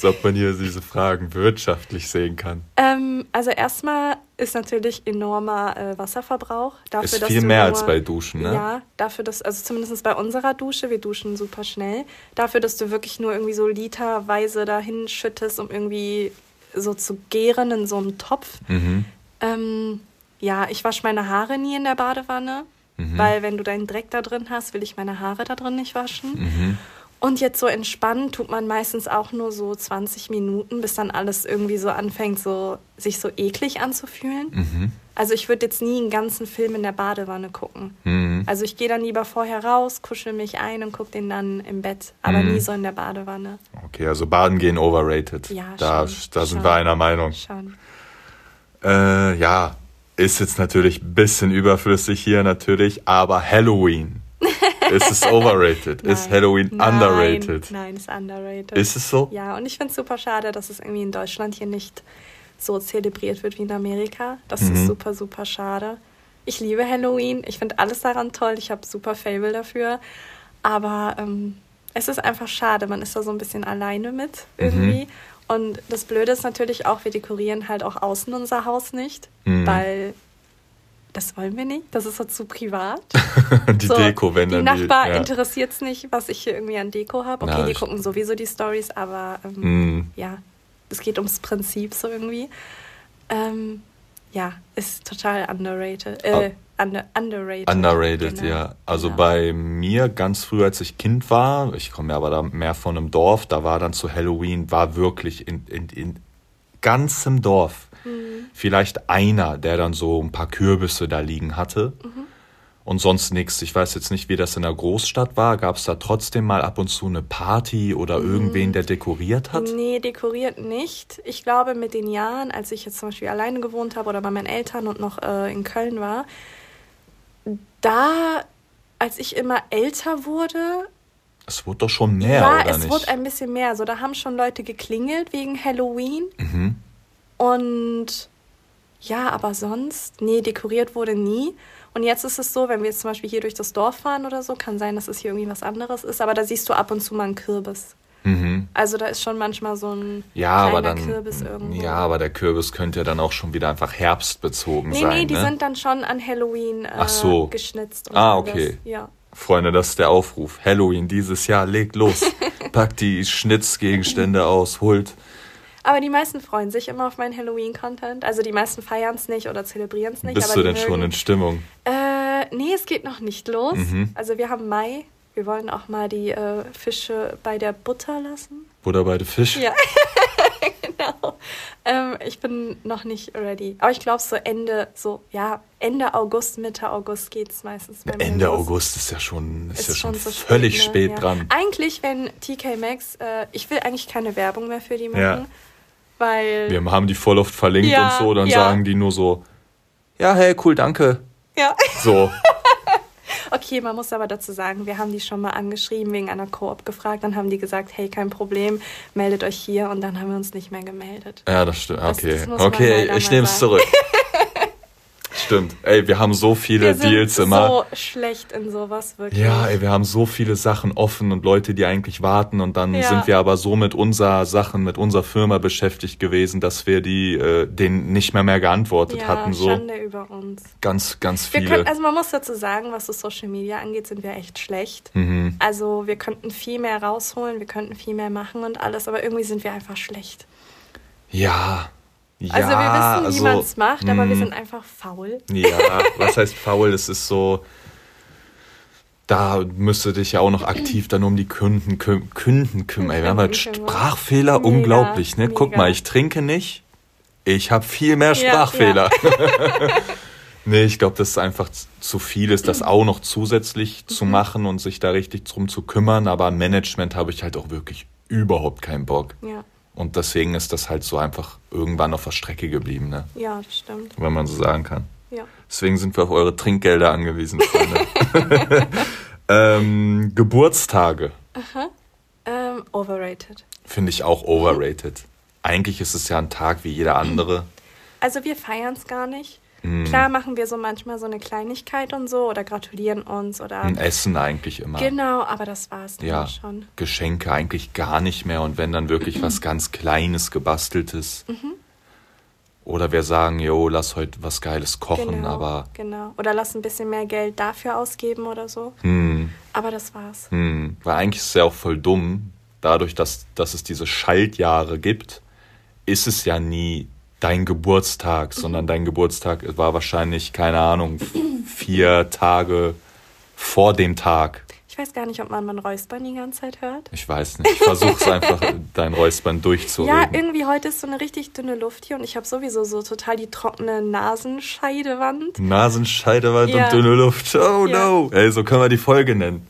Als ob man hier diese Fragen wirtschaftlich sehen kann. ähm, also erstmal ist natürlich enormer äh, Wasserverbrauch. Dafür, Ist viel mehr nur, als bei Duschen, ne? Ja, dafür, dass, also zumindest bei unserer Dusche, wir duschen super schnell, dafür, dass du wirklich nur irgendwie so literweise dahin schüttest, um irgendwie so zu gären in so einem Topf. Mhm. Ähm, ja, ich wasche meine Haare nie in der Badewanne, Mhm. weil wenn du deinen Dreck da drin hast, will ich meine Haare da drin nicht waschen. Mhm. Und jetzt so entspannen tut man meistens auch nur so 20 Minuten, bis dann alles irgendwie so anfängt, so, sich so eklig anzufühlen. Mhm. Also ich würde jetzt nie einen ganzen Film in der Badewanne gucken. Mhm. Also ich gehe dann lieber vorher raus, kuschel mich ein und gucke den dann im Bett, aber Mhm. nie so in der Badewanne. Okay, also Baden gehen overrated. Ja, da, schon, da sind schon. wir einer Meinung. Schon. Äh, ja, ist jetzt natürlich ein bisschen überflüssig hier natürlich, aber Halloween. Ist es overrated? ist Nein. Halloween Nein, underrated? Nein, ist underrated. Ist es so? Ja, und ich finde es super schade, dass es irgendwie in Deutschland hier nicht so zelebriert wird wie in Amerika. Das Mhm. ist super, super schade. Ich liebe Halloween. Ich finde alles daran toll. Ich habe super Fable dafür. Aber ähm, es ist einfach schade. Man ist da so ein bisschen alleine mit irgendwie. Und das Blöde ist natürlich auch, wir dekorieren halt auch außen unser Haus nicht, Mhm. weil das wollen wir nicht. Das ist so zu privat. die So, Deko, wenn die dann Nachbar ja. interessiert es nicht, was ich hier irgendwie an Deko habe. Okay, Ja, die gucken sowieso die Stories, aber ähm, Mhm. ja, es geht ums Prinzip so irgendwie. Ähm, ja, ist total underrated. Äh, under, underrated. Underrated, Genau, ja. Also genau. bei mir ganz früh, als ich Kind war, ich komme ja aber da mehr von einem Dorf, da war dann zu Halloween, war wirklich in, in, in ganzem Dorf. Mhm. vielleicht einer, der dann so ein paar Kürbisse da liegen hatte. Mhm. Und sonst nichts. Ich weiß jetzt nicht, wie das in der Großstadt war. Gab es da trotzdem mal ab und zu eine Party oder mhm. irgendwen, der dekoriert hat? Nee, dekoriert nicht. Ich glaube, mit den Jahren, als ich jetzt zum Beispiel alleine gewohnt habe oder bei meinen Eltern und noch äh, in Köln war, da, als ich immer älter wurde, es wurde doch schon mehr, ja, oder es nicht? wurde ein bisschen mehr. Also da haben schon Leute geklingelt wegen Halloween. Mhm. Und ja, aber sonst, nee, dekoriert wurde nie. Und jetzt ist es so, wenn wir jetzt zum Beispiel hier durch das Dorf fahren oder so, kann sein, dass es hier irgendwie was anderes ist, aber da siehst du ab und zu mal einen Kürbis. Mhm. Also da ist schon manchmal so ein ja, kleiner aber dann, Kürbis irgendwo. Ja, aber der Kürbis könnte ja dann auch schon wieder einfach herbstbezogen nee, sein. Nee, nee, die ne? sind dann schon an Halloween äh, so. geschnitzt. ah, okay. Ja. Freunde, das ist der Aufruf. Halloween dieses Jahr, legt los. Packt die Schnitzgegenstände aus, holt. Aber die meisten freuen sich immer auf meinen Halloween-Content. Also die meisten feiern es nicht oder zelebrieren es nicht. Bist du denn mögen... schon in Stimmung? Äh, nee, es geht noch nicht los. Mhm. Also wir haben Mai. Wir wollen auch mal die äh, Fische bei der Butter lassen. Butter bei der Fisch? Ja. genau. Ähm, ich bin noch nicht ready. Aber ich glaube, so Ende, so, ja, Ende August, Mitte August geht es meistens bei Ende mir August ist ja schon, ist, ist ja schon, schon so völlig spät, ne? spät ja. dran. Eigentlich, wenn TK Maxx, äh, ich will eigentlich keine Werbung mehr für die machen, ja. Weil... Wir haben die voll oft verlinkt ja, und so, dann sagen die nur so, ja, hey, cool, danke. Ja. So. Okay, man muss aber dazu sagen, wir haben die schon mal angeschrieben, wegen einer Koop gefragt. Dann haben die gesagt, hey, kein Problem, meldet euch hier. Und dann haben wir uns nicht mehr gemeldet. Ja, das stimmt. Okay, das, das okay ich nehme es zurück. Stimmt. Ey, wir haben so viele wir sind Deals immer. so schlecht in sowas, wirklich. Ja, ey, wir haben so viele Sachen offen und Leute, die eigentlich warten und dann ja. sind wir aber so mit unserer Sachen, mit unserer Firma beschäftigt gewesen, dass wir die äh, denen nicht mehr mehr geantwortet ja, hatten. So. Schande über uns. Ganz, ganz viele. Können, also man muss dazu sagen, was so Social Media angeht, sind wir echt schlecht. Mhm. Also wir könnten viel mehr rausholen, wir könnten viel mehr machen und alles, aber irgendwie sind wir einfach schlecht. Ja, ja, also wir wissen, wie also, man es macht, aber wir hm. sind einfach faul. Ja, was heißt faul? Es ist so, da müsste dich ja auch noch aktiv dann um die Kunden, Kunden kümmern. Ey, wir haben halt Sprachfehler, mega, unglaublich. Ne? Mega. Guck mal, ich trinke nicht, ich habe viel mehr Sprachfehler. Ja, ja. nee, ich glaube, das ist einfach zu viel ist, das auch noch zusätzlich zu mhm. machen und sich da richtig drum zu kümmern. Aber an Management habe ich halt auch wirklich überhaupt keinen Bock. Ja. Und deswegen ist das halt so einfach irgendwann auf der Strecke geblieben. Ne? Ja, das stimmt. Wenn man so sagen kann. Ja. Deswegen sind wir auf eure Trinkgelder angewiesen, Freunde. ähm, Geburtstage. Aha. Ähm, overrated. Finde ich auch overrated. Eigentlich ist es ja ein Tag wie jeder andere. Also wir feiern es gar nicht. Mm. Klar machen wir so manchmal so eine Kleinigkeit und so oder gratulieren uns oder. Ein Essen eigentlich immer. Genau, aber das war es dann ja, schon. Geschenke eigentlich gar nicht mehr und wenn dann wirklich was ganz Kleines, gebasteltes. Mhm. Oder wir sagen, jo, lass heute was Geiles kochen, genau, aber. Genau. Oder lass ein bisschen mehr Geld dafür ausgeben oder so. Hm. Aber das war's. Hm. Weil eigentlich ist es ja auch voll dumm, dadurch, dass, dass es diese Schaltjahre gibt, ist es ja nie dein Geburtstag, sondern dein Geburtstag war wahrscheinlich, keine Ahnung, vier Tage vor dem Tag. Ich weiß gar nicht, ob man mein Räuspern die ganze Zeit hört. Ich weiß nicht. Ich versuche es einfach, dein Räuspern durchzureden. Ja, irgendwie heute ist so eine richtig dünne Luft hier und ich habe sowieso so total die trockene Nasenscheidewand. Nasenscheidewand ja. und dünne Luft. Oh ja. no. Ey, so können wir die Folge nennen.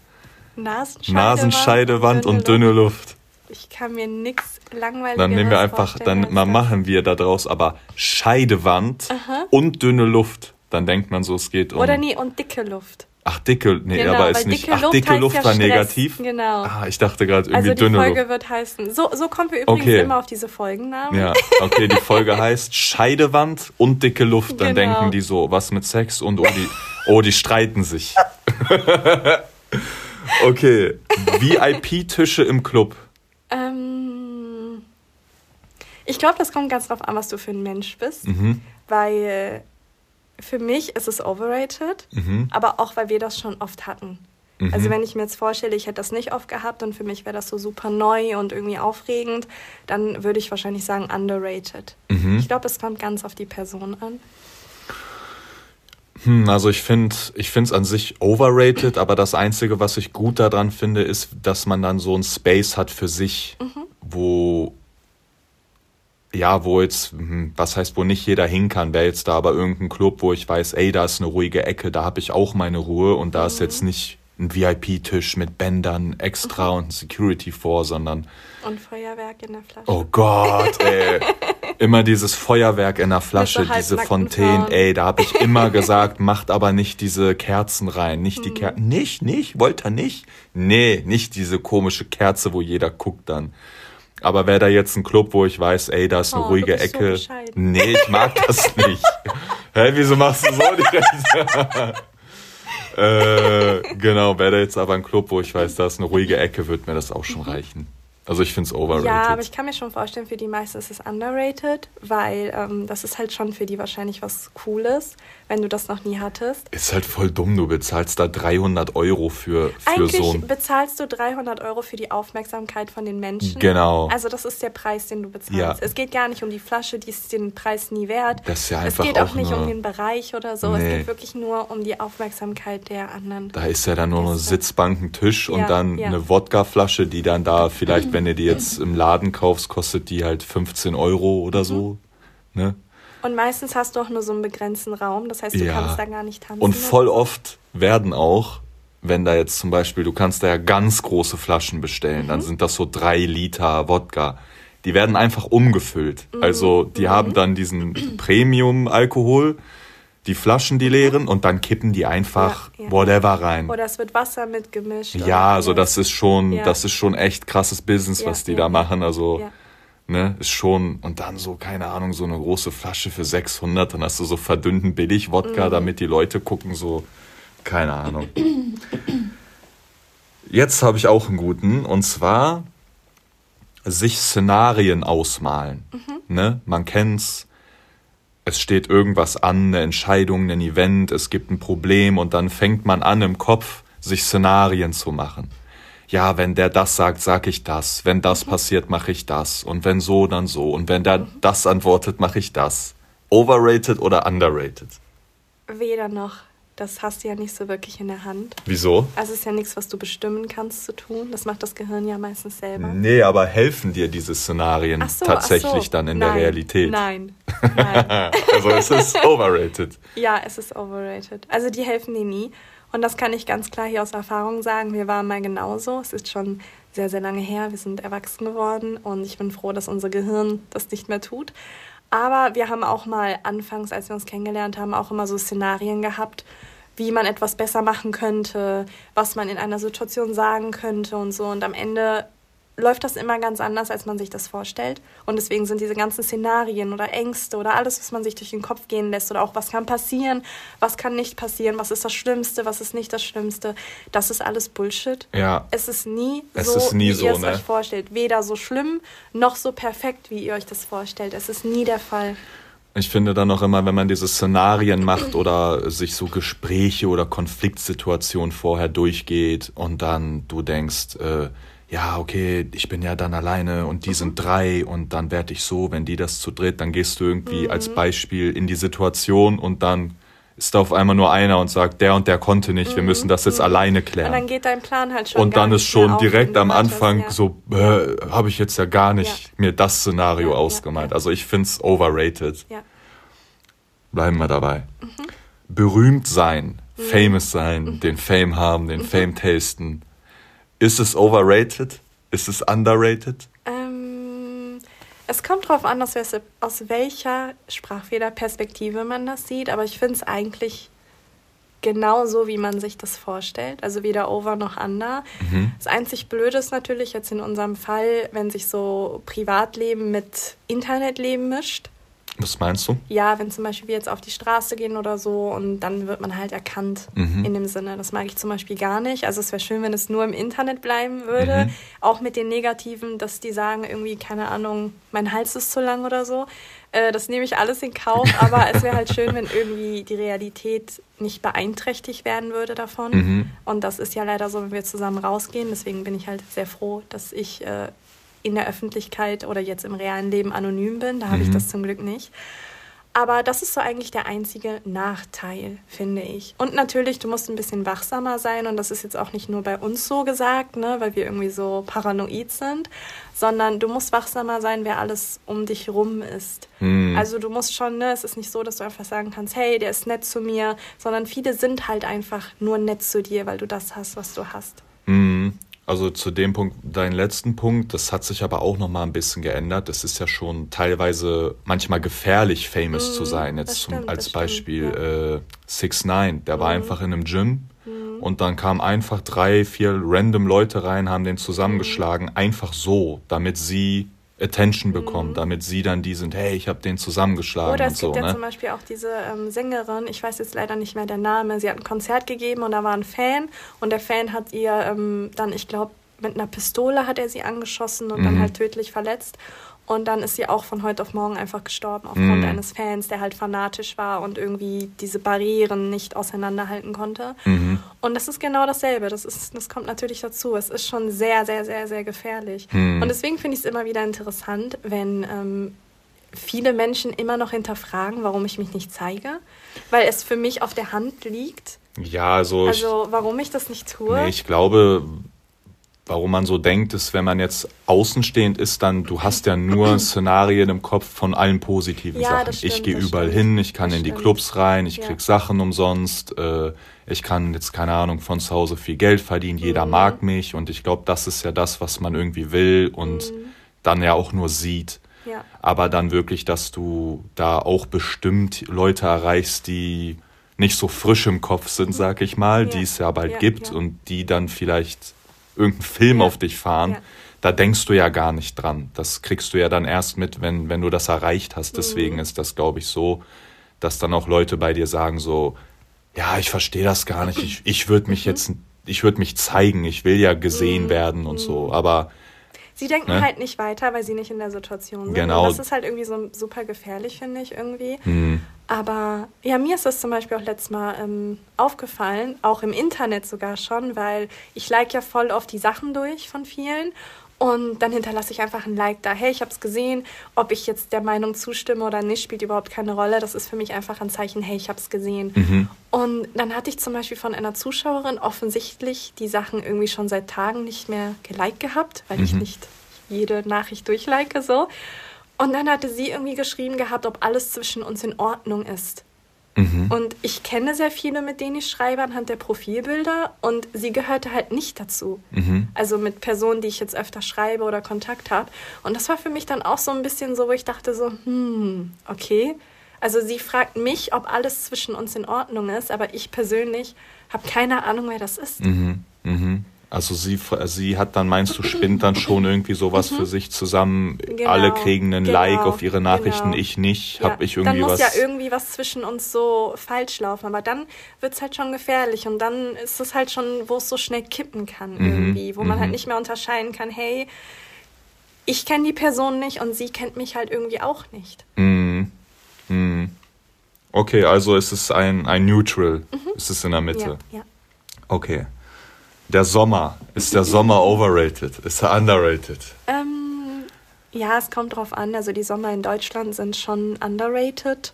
Nasenscheidewand, Nasenscheidewand und dünne Luft. Und dünne Luft. Ich kann mir nichts langweiliges Dann nehmen wir einfach, dann mal machen wir da draus aber Scheidewand Aha. und dünne Luft. Dann denkt man so, es geht um. Oder nee, und dicke Luft. Ach, dicke, nee, genau, aber ist nicht. Dicke ach, Luft dicke Luft ja war Stress. negativ. Genau. Ah, ich dachte gerade irgendwie dünne Luft. Also die Folge wird heißen. So, so kommen wir übrigens okay. immer auf diese Folgennamen. Ja, okay, die Folge heißt Scheidewand und dicke Luft. Dann genau. denken die so, was mit Sex und oh, die, oh, die streiten sich. okay, VIP-Tische im Club. Ähm, ich glaube, das kommt ganz drauf an, was du für ein Mensch bist. Mhm. Weil für mich ist es overrated, mhm. aber auch, weil wir das schon oft hatten. Mhm. Also wenn ich mir jetzt vorstelle, ich hätte das nicht oft gehabt und für mich wäre das so super neu und irgendwie aufregend, dann würde ich wahrscheinlich sagen underrated. Mhm. Ich glaube, es kommt ganz auf die Person an. Hm, also ich finde ich finde es an sich overrated, aber das Einzige, was ich gut daran finde, ist, dass man dann so ein Space hat für sich, mhm. wo ja, wo jetzt, hm, was heißt, wo nicht jeder hin kann, wäre jetzt da aber irgendein Club, wo ich weiß, ey, da ist eine ruhige Ecke, da habe ich auch meine Ruhe und da mhm. ist jetzt nicht ein VIP-Tisch mit Bändern extra mhm. und Security vor, sondern. Und Feuerwerk in der Flasche. Oh Gott, ey. immer dieses Feuerwerk in der Flasche, so diese Fontänen, ey, da habe ich immer gesagt, macht aber nicht diese Kerzen rein, nicht die mhm. Kerzen. Nicht, nicht, wollt ihr nicht? Nee, nicht diese komische Kerze, wo jeder guckt dann. Aber wäre da jetzt ein Club, wo ich weiß, ey, da ist eine oh, ruhige Ecke. So nee, ich mag das nicht. Hä, wieso machst du so nicht? äh, genau, wäre da jetzt aber ein Club, wo ich weiß, da ist eine ruhige Ecke, wird mir das auch schon mhm. reichen. Also ich finde es overrated. Ja, aber ich kann mir schon vorstellen, für die meisten ist es underrated, weil ähm, das ist halt schon für die wahrscheinlich was Cooles, wenn du das noch nie hattest. Ist halt voll dumm, du bezahlst da 300 Euro für, für Eigentlich so ein... bezahlst du 300 Euro für die Aufmerksamkeit von den Menschen. Genau. Also das ist der Preis, den du bezahlst. Ja. Es geht gar nicht um die Flasche, die ist den Preis nie wert. Das ist ja einfach Es geht auch, auch nicht um den Bereich oder so, nee. es geht wirklich nur um die Aufmerksamkeit der anderen. Da ist ja dann nur eine Sitzbank, ein Tisch ja, und dann ja. eine Wodkaflasche, die dann da vielleicht, wenn du die jetzt im Laden kaufst, kostet die halt 15 Euro oder so. Mhm. Ne? Und meistens hast du auch nur so einen begrenzten Raum, das heißt, du ja. kannst da gar nicht tanzen. Und voll oft werden auch, wenn da jetzt zum Beispiel, du kannst da ja ganz große Flaschen bestellen, mhm. dann sind das so drei Liter Wodka. Die werden einfach umgefüllt. Mhm. Also die mhm. haben dann diesen Premium-Alkohol, die Flaschen, die leeren, und dann kippen die einfach ja, ja. whatever rein. Oder es wird Wasser mitgemischt. Ja, also das ist schon, das ist schon echt krasses Business, was die da machen. Also ne, ist schon, und dann so, keine Ahnung, so eine große Flasche für 600, dann hast du so verdünnten Billig-Wodka, mhm. damit die Leute gucken, so, keine Ahnung. Jetzt habe ich auch einen guten, und zwar sich Szenarien ausmalen. Mhm. Ne? Man kennt's, es steht irgendwas an, eine Entscheidung, ein Event, es gibt ein Problem und dann fängt man an im Kopf, sich Szenarien zu machen ja, wenn der das sagt, sag ich das. Wenn das mhm. passiert, mache ich das. Und wenn so, dann so. Und wenn der mhm. das antwortet, mache ich das. Overrated oder underrated? Weder noch. Das hast du ja nicht so wirklich in der Hand. Wieso? Also es ist ja nichts, was du bestimmen kannst zu tun. Das macht das Gehirn ja meistens selber. Nee, aber helfen dir diese Szenarien so, tatsächlich so. dann in Nein. der Realität? Nein. Nein. also es ist overrated. Ja, es ist overrated. Also die helfen dir nie. Und das kann ich ganz klar hier aus Erfahrung sagen. Wir waren mal genauso. Es ist schon sehr, sehr lange her. Wir sind erwachsen geworden und ich bin froh, dass unser Gehirn das nicht mehr tut. Aber wir haben auch mal anfangs, als wir uns kennengelernt haben, auch immer so Szenarien gehabt, wie man etwas besser machen könnte, was man in einer Situation sagen könnte und so. Und am Ende läuft das immer ganz anders, als man sich das vorstellt. Und deswegen sind diese ganzen Szenarien oder Ängste oder alles, was man sich durch den Kopf gehen lässt oder auch was kann passieren, was kann nicht passieren, was ist das Schlimmste, was ist nicht das Schlimmste, das ist alles Bullshit. Ja. Es ist nie es so, ist nie wie so, ihr es ne? euch vorstellt. Weder so schlimm noch so perfekt, wie ihr euch das vorstellt. Es ist nie der Fall. Ich finde dann auch immer, wenn man diese Szenarien macht oder sich so Gespräche oder Konfliktsituationen vorher durchgeht und dann du denkst, äh, ja, okay, ich bin ja dann alleine und die sind drei und dann werde ich so, wenn die das zu dritt, dann gehst du irgendwie mhm. als Beispiel in die Situation und dann ist da auf einmal nur einer und sagt, der und der konnte nicht, wir müssen das jetzt mhm. alleine klären. Und dann geht dein Plan halt schon. Und dann ist schon direkt am Anfang ja. so, äh, habe ich jetzt ja gar nicht ja. mir das Szenario ja, ausgemalt. Also ich finde es overrated. Bleiben wir dabei. Mhm. Berühmt sein, mhm. famous sein, mhm. den Fame haben, den mhm. Fame tasten ist es overrated? Ist es underrated? Ähm, es kommt darauf an, aus, aus welcher Sprachfehlerperspektive man das sieht, aber ich finde es eigentlich genau so, wie man sich das vorstellt. Also weder over noch under. Mhm. Das einzig Blöde ist natürlich jetzt in unserem Fall, wenn sich so Privatleben mit Internetleben mischt. Was meinst du? Ja, wenn zum Beispiel wir jetzt auf die Straße gehen oder so und dann wird man halt erkannt mhm. in dem Sinne. Das mag ich zum Beispiel gar nicht. Also es wäre schön, wenn es nur im Internet bleiben würde. Mhm. Auch mit den Negativen, dass die sagen irgendwie, keine Ahnung, mein Hals ist zu lang oder so. Äh, das nehme ich alles in Kauf, aber es wäre halt schön, wenn irgendwie die Realität nicht beeinträchtigt werden würde davon. Mhm. Und das ist ja leider so, wenn wir zusammen rausgehen. Deswegen bin ich halt sehr froh, dass ich äh, in der Öffentlichkeit oder jetzt im realen Leben anonym bin. Da habe mhm. ich das zum Glück nicht. Aber das ist so eigentlich der einzige Nachteil, finde ich. Und natürlich, du musst ein bisschen wachsamer sein. Und das ist jetzt auch nicht nur bei uns so gesagt, ne, weil wir irgendwie so paranoid sind, sondern du musst wachsamer sein, wer alles um dich rum ist. Mhm. Also du musst schon, ne, es ist nicht so, dass du einfach sagen kannst, hey, der ist nett zu mir, sondern viele sind halt einfach nur nett zu dir, weil du das hast, was du hast. Mhm. Also zu dem Punkt, dein letzten Punkt, das hat sich aber auch noch mal ein bisschen geändert. Es ist ja schon teilweise manchmal gefährlich, famous mm, zu sein. Jetzt stimmt, zum, als Beispiel ja. äh, Six Nine, der mm. war mhm. einfach in einem Gym mm. und dann kamen einfach drei, vier random Leute rein, haben den zusammengeschlagen, mhm. einfach so, damit sie Attention bekommen, mhm. damit sie dann die sind, hey, ich habe den zusammengeschlagen Oder es gibt so, ja ne? zum Beispiel auch diese ähm, Sängerin, ich weiß jetzt leider nicht mehr der Name, sie hat ein Konzert gegeben und da war ein Fan und der Fan hat ihr ähm, dann, ich glaube, mit einer Pistole hat er sie angeschossen und mhm. dann halt tödlich verletzt. Und dann ist sie auch von heute auf morgen einfach gestorben aufgrund mm. eines Fans, der halt fanatisch war und irgendwie diese Barrieren nicht auseinanderhalten konnte. Mm Und das ist genau dasselbe. Das, ist, das kommt natürlich dazu. Es ist schon sehr, sehr, sehr, sehr gefährlich. Mm. Und deswegen finde ich es immer wieder interessant, wenn ähm, viele Menschen immer noch hinterfragen, warum ich mich nicht zeige, weil es für mich auf der Hand liegt. Ja, also. Also, warum ich das nicht tue. Nee, ich glaube, warum man so denkt, ist, wenn man jetzt außenstehend ist, dann du hast ja nur Szenarien im Kopf von allen positiven ja, Sachen. Stimmt, ich gehe überall stimmt. hin, ich kann das in die Clubs rein, ich ja. krieg Sachen umsonst, äh, ich kann jetzt keine Ahnung von zu Hause viel Geld verdienen, jeder mhm. mag mich und ich glaube, das ist ja das, was man irgendwie will und mhm. dann ja auch nur sieht. Ja. Aber dann wirklich, dass du da auch bestimmt Leute erreichst, die nicht so frisch im Kopf sind, sag ich mal, die es ja bald gibt und die dann vielleicht irgendeinen Film ja. auf dich fahren, ja. da denkst du ja gar nicht dran. Das kriegst du ja dann erst mit, wenn, wenn du das erreicht hast. Deswegen mhm. ist das, glaube ich, so, dass dann auch Leute bei dir sagen so, ja, ich verstehe das gar nicht. Ich, ich würde mich mhm. jetzt, ich würde mich zeigen. Ich will ja gesehen mhm. werden und so. Mhm. Aber Sie denken ne? halt nicht weiter, weil sie nicht in der Situation sind. Genau. Und das ist halt irgendwie so super gefährlich, finde ich irgendwie. Mhm. Aber ja, mir ist das zum Beispiel auch letztes Mal ähm, aufgefallen, auch im Internet sogar schon, weil ich like ja voll oft die Sachen durch von vielen. Und dann hinterlasse ich einfach ein Like da. Hey, ich habe es gesehen. Ob ich jetzt der Meinung zustimme oder nicht, spielt überhaupt keine Rolle. Das ist für mich einfach ein Zeichen, hey, ich habe es gesehen. Mhm. Und dann hatte ich zum Beispiel von einer Zuschauerin offensichtlich die Sachen irgendwie schon seit Tagen nicht mehr geliked gehabt, weil mhm. ich nicht jede Nachricht durchlike so. Und dann hatte sie irgendwie geschrieben gehabt, ob alles zwischen uns in Ordnung ist. Mhm. Und ich kenne sehr viele, mit denen ich schreibe anhand der Profilbilder und sie gehörte halt nicht dazu. Mhm. Also mit Personen, die ich jetzt öfter schreibe oder Kontakt habe. Und das war für mich dann auch so ein bisschen so, wo ich dachte so, hm, okay. Also sie fragt mich, ob alles zwischen uns in Ordnung ist, aber ich persönlich habe keine Ahnung, wer das ist. Mhm. Also sie, sie hat dann, meinst du, spinnt dann schon irgendwie sowas mhm. für sich zusammen. Genau, Alle kriegen einen genau, Like auf ihre Nachrichten, genau. ich nicht. Ja. Hab ich irgendwie dann muss was ja irgendwie was zwischen uns so falsch laufen. Aber dann wird's halt schon gefährlich und dann ist es halt schon, wo es so schnell kippen kann mhm. irgendwie. Wo man halt mhm. halt nicht mehr unterscheiden kann, hey, ich kenne die Person nicht und sie kennt mich halt irgendwie auch nicht. Mhm. Mhm. Okay, also ist es ein, ein Neutral. Mhm. Ist es in der Mitte. Ja, ja. Okay. Der Sommer. Ist der Sommer overrated? Ist er underrated? Ähm, ja, es kommt drauf an. Also die Sommer in Deutschland sind schon underrated,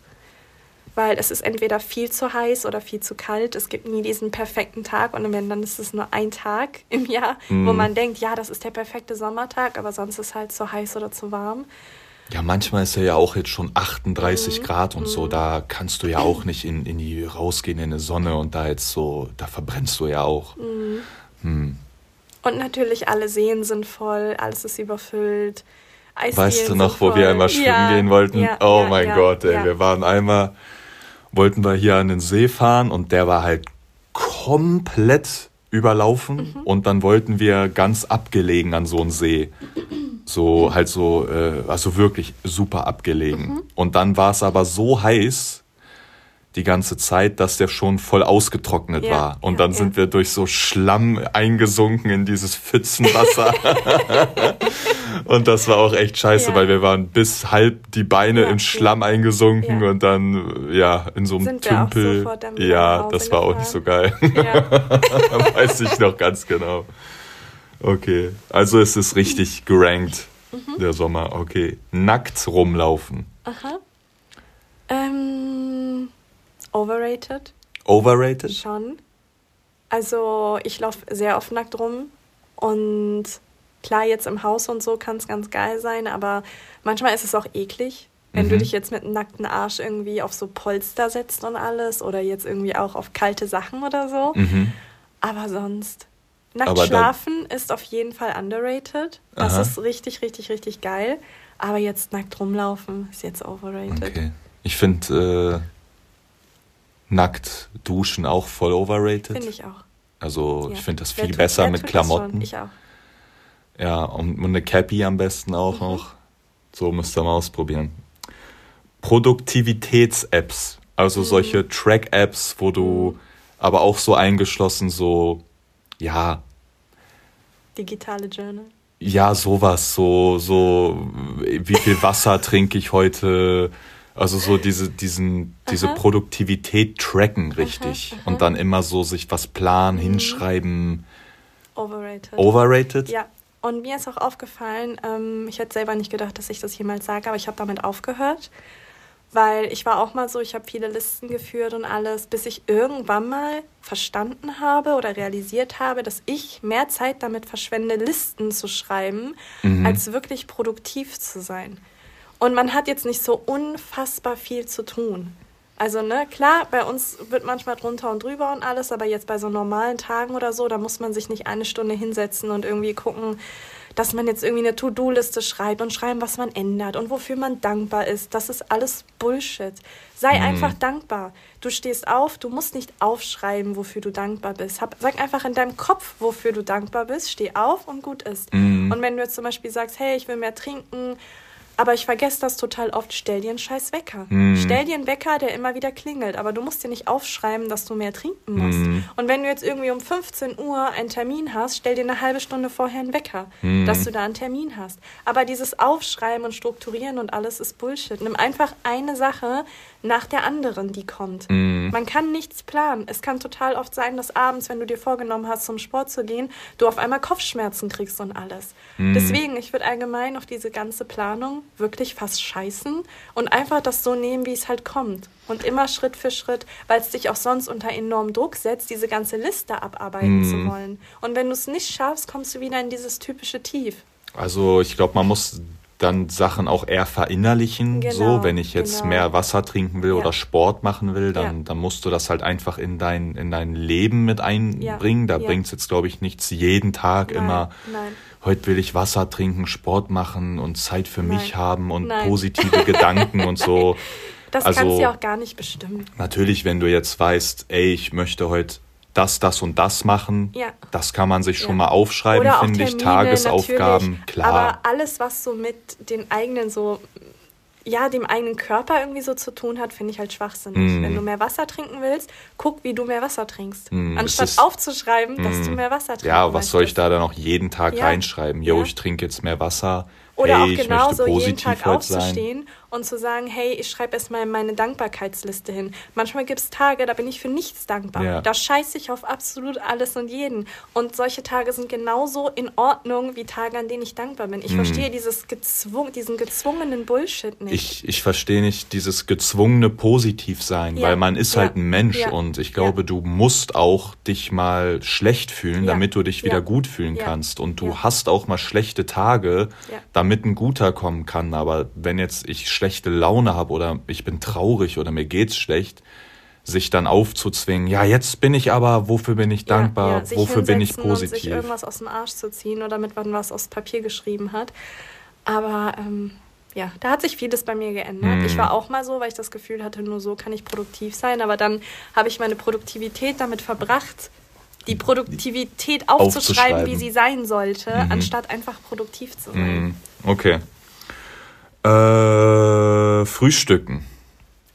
weil es ist entweder viel zu heiß oder viel zu kalt. Es gibt nie diesen perfekten Tag und wenn dann ist es nur ein Tag im Jahr, mm. wo man denkt, ja, das ist der perfekte Sommertag, aber sonst ist es halt zu heiß oder zu warm. Ja, manchmal ist er ja auch jetzt schon 38 mhm. Grad und mhm. so. Da kannst du ja auch nicht in, in die rausgehen in die Sonne und da jetzt so, da verbrennst du ja auch. Mhm. Hm. Und natürlich alle Seen sind voll, alles ist überfüllt. Eisdielen weißt du noch, wo wir einmal schwimmen ja, gehen wollten? Ja, oh ja, mein Gott, ey, wir waren einmal, wollten wir hier an den See fahren und der war halt komplett überlaufen mhm. und dann wollten wir ganz abgelegen an so einen See. So halt so, äh, also wirklich super abgelegen. Mhm. Und dann war es aber so heiß, die ganze Zeit, dass der schon voll ausgetrocknet ja, war. Und ja, dann ja. sind wir durch so Schlamm eingesunken in dieses Pfützenwasser. und das war auch echt scheiße, weil wir waren bis halb die Beine im Schlamm eingesunken und dann, ja, in so einem sind Tümpel. Ja, das war auch nicht so geil. Weiß ich noch ganz genau. Okay, also es ist richtig gerankt, mhm. der Sommer. Okay, nackt rumlaufen. Aha. Ähm, overrated. Overrated? Schon. Also ich laufe sehr oft nackt rum und klar, jetzt im Haus und so kann es ganz geil sein, aber manchmal ist es auch eklig, wenn mhm. du dich jetzt mit einem nackten Arsch irgendwie auf so Polster setzt und alles oder jetzt irgendwie auch auf kalte Sachen oder so. Mhm. Aber sonst, nackt aber schlafen ist auf jeden Fall underrated. Das Aha. ist richtig, richtig, richtig geil. Aber jetzt nackt rumlaufen ist jetzt overrated. Okay. Ich finde äh, nackt duschen auch voll overrated. Finde ich auch. Also ja. ich finde das viel wer besser mit Klamotten. Ich auch. Ja, und, eine Cappy am besten auch mhm. noch. So müsst ihr mal ausprobieren. Produktivitäts-Apps. Also mhm. solche Track-Apps, wo du mhm. aber auch so eingeschlossen, so, ja. Digitale Journal. Ja, sowas, so, so, wie viel Wasser trinke ich heute? Also so diese, diesen, diese Produktivität tracken richtig. Aha, aha. Und dann immer so sich was planen, mhm. hinschreiben. Overrated. Overrated? Ja. Und mir ist auch aufgefallen, ähm, ich hätte selber nicht gedacht, dass ich das jemals sage, aber ich habe damit aufgehört. Weil ich war auch mal so, ich habe viele Listen geführt und alles, bis ich irgendwann mal verstanden habe oder realisiert habe, dass ich mehr Zeit damit verschwende, Listen zu schreiben, mhm. als wirklich produktiv zu sein. Und man hat jetzt nicht so unfassbar viel zu tun. Also, ne, klar, bei uns wird manchmal drunter und drüber und alles, aber jetzt bei so normalen Tagen oder so, da muss man sich nicht eine Stunde hinsetzen und irgendwie gucken, dass man jetzt irgendwie eine To-Do-Liste schreibt und schreiben, was man ändert und wofür man dankbar ist. Das ist alles Bullshit. Sei mhm. einfach dankbar. Du stehst auf, du musst nicht aufschreiben, wofür du dankbar bist. Hab, sag einfach in deinem Kopf, wofür du dankbar bist. Steh auf und gut ist. Mhm. Und wenn du jetzt zum Beispiel sagst, hey, ich will mehr trinken, aber ich vergesse das total oft. Stell dir einen scheiß Wecker. Mm. Stell dir einen Wecker, der immer wieder klingelt. Aber du musst dir nicht aufschreiben, dass du mehr trinken musst. Mm. Und wenn du jetzt irgendwie um 15 Uhr einen Termin hast, stell dir eine halbe Stunde vorher einen Wecker, mm. dass du da einen Termin hast. Aber dieses Aufschreiben und Strukturieren und alles ist Bullshit. Nimm einfach eine Sache nach der anderen, die kommt. Mm. Man kann nichts planen. Es kann total oft sein, dass abends, wenn du dir vorgenommen hast, zum Sport zu gehen, du auf einmal Kopfschmerzen kriegst und alles. Mm. Deswegen, ich würde allgemein auf diese ganze Planung wirklich fast scheißen und einfach das so nehmen, wie es halt kommt. Und immer Schritt für Schritt, weil es dich auch sonst unter enormen Druck setzt, diese ganze Liste abarbeiten mm. zu wollen. Und wenn du es nicht schaffst, kommst du wieder in dieses typische Tief. Also ich glaube, man muss dann Sachen auch eher verinnerlichen. Genau, so, wenn ich jetzt genau. mehr Wasser trinken will ja. oder Sport machen will, dann, ja. dann musst du das halt einfach in dein, in dein Leben mit einbringen. Ja. Da bringt es jetzt, glaube ich, nichts jeden Tag nein, immer. Nein. Heute will ich Wasser trinken, Sport machen und Zeit für nein. mich haben und positive Gedanken und so. Das also, kannst du ja auch gar nicht bestimmen. Natürlich, wenn du jetzt weißt, ey, ich möchte heute das, das und das machen. Ja. Das kann man sich schon ja. mal aufschreiben, finde ich. Tagesaufgaben, natürlich. klar. Aber alles, was so mit den eigenen so ja, dem eigenen Körper irgendwie so zu tun hat, finde ich halt schwachsinnig. Mm. Wenn du mehr Wasser trinken willst, guck, wie du mehr Wasser trinkst. Mm. Anstatt ist, aufzuschreiben, mm. dass du mehr Wasser trinkst. Ja, was soll ich da dann auch jeden Tag ja. reinschreiben? Jo, ja. ich trinke jetzt mehr Wasser. Oder hey, auch genauso jeden Tag aufzustehen sein. Und zu sagen, hey, ich schreibe erstmal meine Dankbarkeitsliste hin. Manchmal gibt es Tage, da bin ich für nichts dankbar. Ja. Da scheiße ich auf absolut alles und jeden. Und solche Tage sind genauso in Ordnung wie Tage, an denen ich dankbar bin. Ich hm. verstehe dieses gezwung, diesen gezwungenen Bullshit nicht. Ich, ich verstehe nicht dieses gezwungene Positivsein, ja. weil man ist ja. halt ein Mensch und ich glaube, du musst auch dich mal schlecht fühlen, damit du dich wieder gut fühlen kannst. Und du hast auch mal schlechte Tage, damit damit ein guter kommen kann. Aber wenn jetzt ich schlechte Laune habe oder ich bin traurig oder mir geht's schlecht, sich dann aufzuzwingen, ja, jetzt bin ich aber, wofür bin ich dankbar, ja, ja, wofür bin ich positiv. Und sich irgendwas aus dem Arsch zu ziehen oder damit man was aufs Papier geschrieben hat. Aber ähm, ja, da hat sich vieles bei mir geändert. Mm. Ich war auch mal so, weil ich das Gefühl hatte, nur so kann ich produktiv sein. Aber dann habe ich meine Produktivität damit verbracht, die Produktivität aufzuschreiben, aufzuschreiben. wie sie sein sollte, mhm. anstatt einfach produktiv zu sein. Mhm. Okay. Äh, Frühstücken.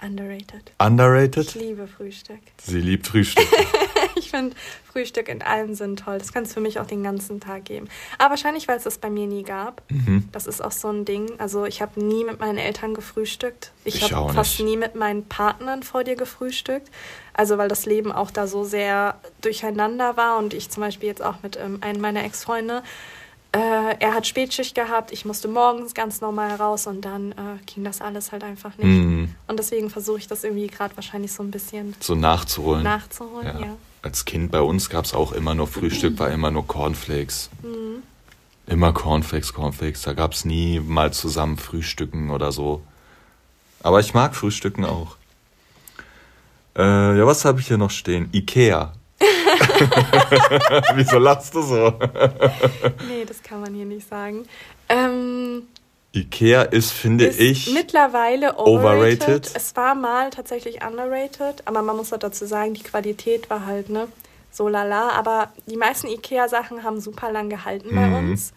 Underrated. Underrated? Ich liebe Frühstück. Sie liebt Frühstück. ich finde Frühstück in allem Sinn toll. Das kann es für mich auch den ganzen Tag geben. Aber wahrscheinlich, weil es das bei mir nie gab. Mhm. Das ist auch so ein Ding. Also ich habe nie mit meinen Eltern gefrühstückt. Ich, ich habe fast nie mit meinen Partnern vor dir gefrühstückt. Also weil das Leben auch da so sehr durcheinander war und ich zum Beispiel jetzt auch mit ähm, einem meiner Ex-Freunde Äh, er hat Spätschicht gehabt, ich musste morgens ganz normal raus und dann äh, ging das alles halt einfach nicht. Mhm. Und deswegen versuche ich das irgendwie gerade wahrscheinlich so ein bisschen so nachzuholen. Nachzuholen, ja. ja. Als Kind bei uns gab es auch immer nur Frühstück, war immer nur Cornflakes. Mhm. Immer Cornflakes, Cornflakes. Da gab es nie mal zusammen Frühstücken oder so. Aber ich mag Frühstücken auch. Äh, ja, was habe ich hier noch stehen? Ikea. Wieso lachst du so? nee, das kann man hier nicht sagen. Ähm, Ikea ist, finde ist ich, mittlerweile overrated. overrated. Es war mal tatsächlich underrated, aber man muss dazu sagen, die Qualität war halt ne so lala. Aber die meisten Ikea-Sachen haben super lang gehalten bei mhm. uns.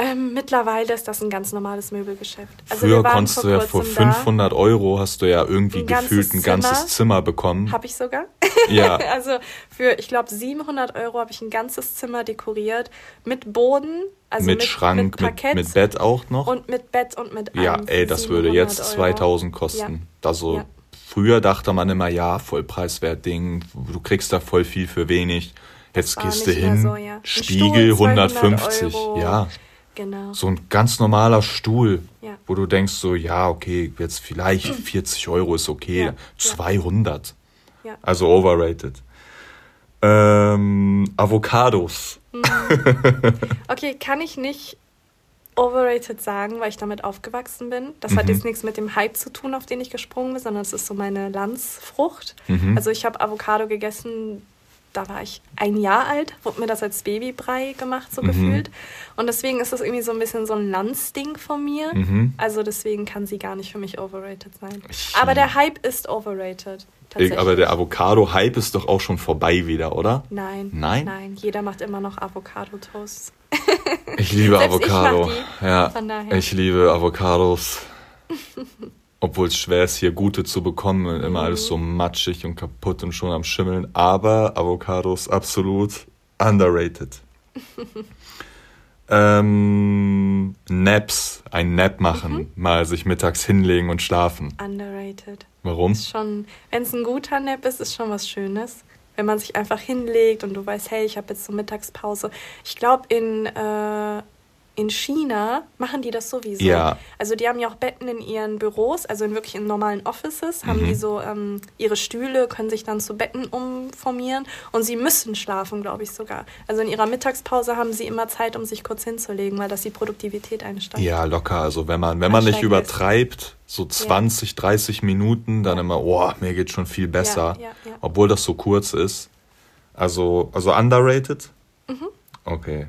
Ähm, mittlerweile ist das ein ganz normales Möbelgeschäft. Also Früher konntest du ja vor 500 Euro hast du ja irgendwie ein gefühlt ein ganzes Zimmer bekommen. Habe ich sogar. Ja. also für, ich glaube, 700 Euro habe ich ein ganzes Zimmer dekoriert mit Boden, also mit, mit Schrank, mit, Parkett, mit, mit, Bett auch noch. Und mit Bett und mit Ja, ey, das würde jetzt Euro. 2000 kosten. Ja. Also ja. früher dachte man immer, ja, vollpreiswert Ding, du kriegst da voll viel für wenig. Jetzt gehst du hin, so, ja. Spiegel 150, Euro. ja. Genau. So ein ganz normaler Stuhl, ja. wo du denkst so, ja, okay, jetzt vielleicht 40 Euro ist okay, ja. 200. Ja. Also overrated. Ähm, Avocados. Mhm. Okay, kann ich nicht overrated sagen, weil ich damit aufgewachsen bin. Das mhm. hat jetzt nichts mit dem Hype zu tun, auf den ich gesprungen bin, sondern es ist so meine Landsfrucht. Mhm. Also ich habe Avocado gegessen, da war ich ein Jahr alt, wurde mir das als Babybrei gemacht, so mhm. gefühlt. Und deswegen ist das irgendwie so ein bisschen so ein Landsding von mir. Mhm. Also deswegen kann sie gar nicht für mich overrated sein. Aber der Hype ist overrated. Aber der Avocado-Hype ist doch auch schon vorbei wieder, oder? Nein. Nein? Nein, jeder macht immer noch Avocado-Toast. ich liebe Avocado. Ich ja, ich liebe Avocados. obwohl es schwer ist, hier gute zu bekommen und immer mhm. alles so matschig und kaputt und schon am Schimmeln. Aber Avocados absolut underrated. ähm, Naps, ein Nap machen, mhm. mal sich mittags hinlegen und schlafen. Underrated. Warum? wenn es ein guter Nap ist, ist schon was Schönes. Wenn man sich einfach hinlegt und du weißt, hey, ich habe jetzt so Mittagspause. Ich glaube, in äh, in China machen die das sowieso. Ja. Also die haben ja auch Betten in ihren Büros, also in wirklich in normalen Offices, haben mhm. die so ähm, ihre Stühle, können sich dann zu Betten umformieren und sie müssen schlafen, glaube ich sogar. Also in ihrer Mittagspause haben sie immer Zeit, um sich kurz hinzulegen, weil das die Produktivität einsteigt. Ja, locker. Also wenn man, wenn man nicht übertreibt, so 20, ja. 30 Minuten, dann ja. immer, oh, mir geht schon viel besser. Ja, obwohl das so kurz ist. Also, also underrated? Mhm. Okay.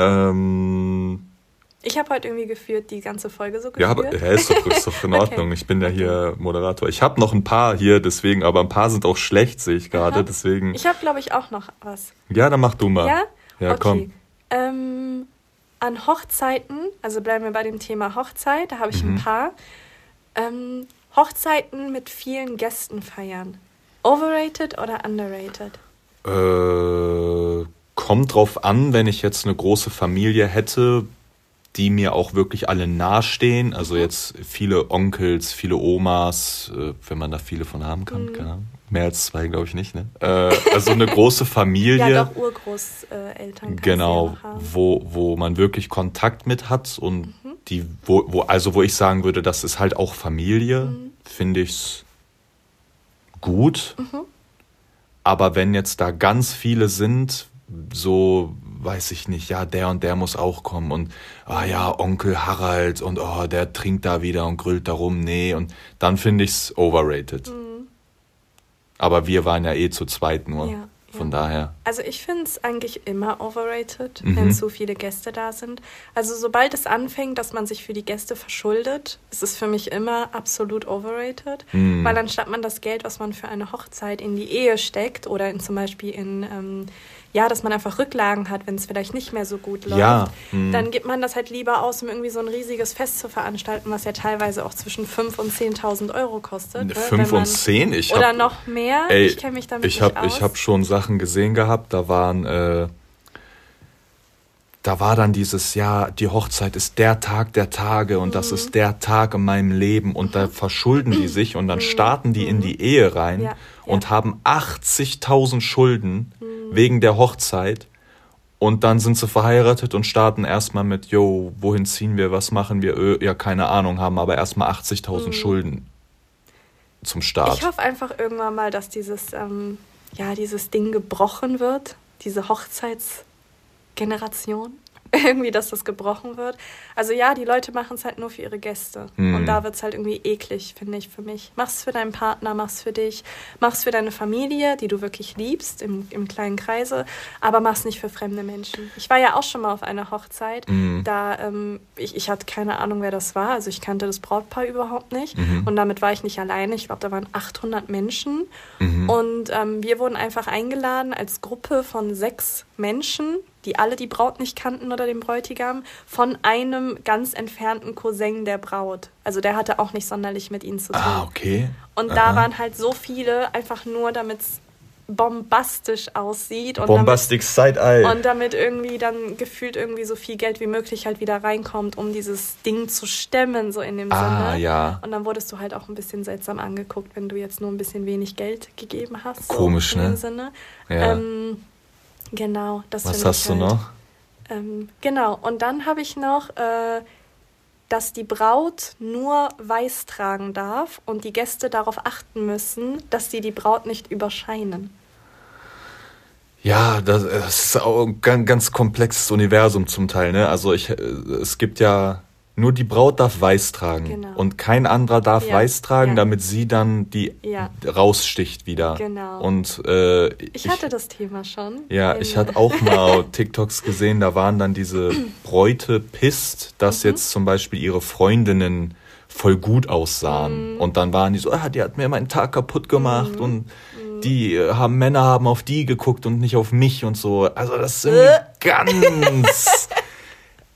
Ähm, ich habe heute irgendwie geführt, die ganze Folge so geführt. Ja, aber, ja ist, doch, ist doch in Ordnung. okay. Ich bin ja hier Moderator. Ich habe noch ein paar hier, deswegen, aber ein paar sind auch schlecht, sehe ich gerade. Deswegen. Ich habe, glaube ich, auch noch was. Ja, dann mach du mal. Ja? Ja, okay. komm. Ähm, an Hochzeiten, also bleiben wir bei dem Thema Hochzeit, da habe ich mhm. ein paar. Ähm, Hochzeiten mit vielen Gästen feiern. Overrated oder underrated? Äh kommt drauf an, wenn ich jetzt eine große Familie hätte, die mir auch wirklich alle nahestehen. Also mhm. jetzt viele Onkels, viele Omas, äh, wenn man da viele von haben kann. Mhm. Keine Mehr als zwei, glaube ich nicht. Ne? Äh, also eine große Familie. ja, doch Urgroßeltern. Genau, ja wo, wo man wirklich Kontakt mit hat und mhm. die, wo, wo, also wo ich sagen würde, das ist halt auch Familie, mhm. finde ich gut. Mhm. Aber wenn jetzt da ganz viele sind, so, weiß ich nicht, ja, der und der muss auch kommen und, ah ja, Onkel Harald und, oh, der trinkt da wieder und grüllt da rum, nee, und dann finde ich es overrated. Mhm. Aber wir waren ja eh zu zweit nur. Ja. Von ja. daher. Also ich finde es eigentlich immer overrated, mhm. wenn zu viele Gäste da sind. Also sobald es anfängt, dass man sich für die Gäste verschuldet, ist es für mich immer absolut overrated. Mhm. Weil anstatt man das Geld, was man für eine Hochzeit in die Ehe steckt oder in, zum Beispiel in ähm, ja, dass man einfach Rücklagen hat, wenn es vielleicht nicht mehr so gut läuft, ja, hm. dann gibt man das halt lieber aus, um irgendwie so ein riesiges Fest zu veranstalten, was ja teilweise auch zwischen 5.000 und 10.000 Euro kostet. 5 ne? und 10? Ich oder hab, noch mehr? Ey, ich kenne mich damit ich hab, nicht aus. Ich habe schon Sachen gesehen gehabt, da waren... Äh, da war dann dieses, ja, die Hochzeit ist der Tag der Tage und mhm. das ist der Tag in meinem Leben und da verschulden die sich und dann mhm. starten die in mhm. die Ehe rein ja, und ja. haben 80.000 Schulden mhm. wegen der Hochzeit Und dann sind sie verheiratet und starten erstmal mit, yo, wohin ziehen wir, was machen wir? Ö, ja, keine Ahnung, haben aber erstmal 80.000 mhm. Schulden zum Start. Ich hoffe einfach irgendwann mal, dass dieses, ähm, ja, dieses Ding gebrochen wird, diese Hochzeitsgeneration. irgendwie, dass das gebrochen wird. Also ja, die Leute machen es halt nur für ihre Gäste. Mhm. Und da wird es halt irgendwie eklig, finde ich, für mich. Mach's für deinen Partner, mach's für dich, mach's für deine Familie, die du wirklich liebst, im, im kleinen Kreise, aber mach's nicht für fremde Menschen. Ich war ja auch schon mal auf einer Hochzeit. Mhm. Da, ähm, ich, ich hatte keine Ahnung, wer das war. Also ich kannte das Brautpaar überhaupt nicht. Mhm. Und damit war ich nicht alleine. Ich glaube, da waren 800 Menschen. Mhm. Und ähm, wir wurden einfach eingeladen als Gruppe von sechs Menschen die alle die Braut nicht kannten oder den Bräutigam, von einem ganz entfernten Cousin der Braut. Also der hatte auch nicht sonderlich mit ihnen zu tun. Ah, okay. Und Aha. da waren halt so viele, einfach nur damit es bombastisch aussieht. Und Bombastic Side-Eye. Und damit irgendwie dann gefühlt irgendwie so viel Geld wie möglich halt wieder reinkommt, um dieses Ding zu stemmen, so in dem ah, Sinne. ja. Und dann wurdest du halt auch ein bisschen seltsam angeguckt, wenn du jetzt nur ein bisschen wenig Geld gegeben hast. Komisch, so in ne? In dem Sinne. Ja. Ähm, Genau, das Was hast du halt. noch? Ähm, genau, und dann habe ich noch, äh, dass die Braut nur weiß tragen darf und die Gäste darauf achten müssen, dass sie die Braut nicht überscheinen. Ja, das, ist auch ein ganz, ganz komplexes Universum zum Teil. Ne? Also ich, äh, es gibt ja nur die Braut darf weiß tragen genau. und kein anderer darf ja. weiß tragen, ja. damit sie dann die ja. raussticht wieder. Genau. Und äh, ich, ich hatte das Thema schon. Ja, ich hatte auch mal TikToks gesehen, da waren dann diese Bräute pisst, dass mhm. jetzt zum Beispiel ihre Freundinnen voll gut aussahen. Mhm. Und dann waren die so, ah, die hat mir meinen Tag kaputt gemacht mhm. und mhm. die äh, haben Männer haben auf die geguckt und nicht auf mich und so. Also das ist irgendwie äh. ganz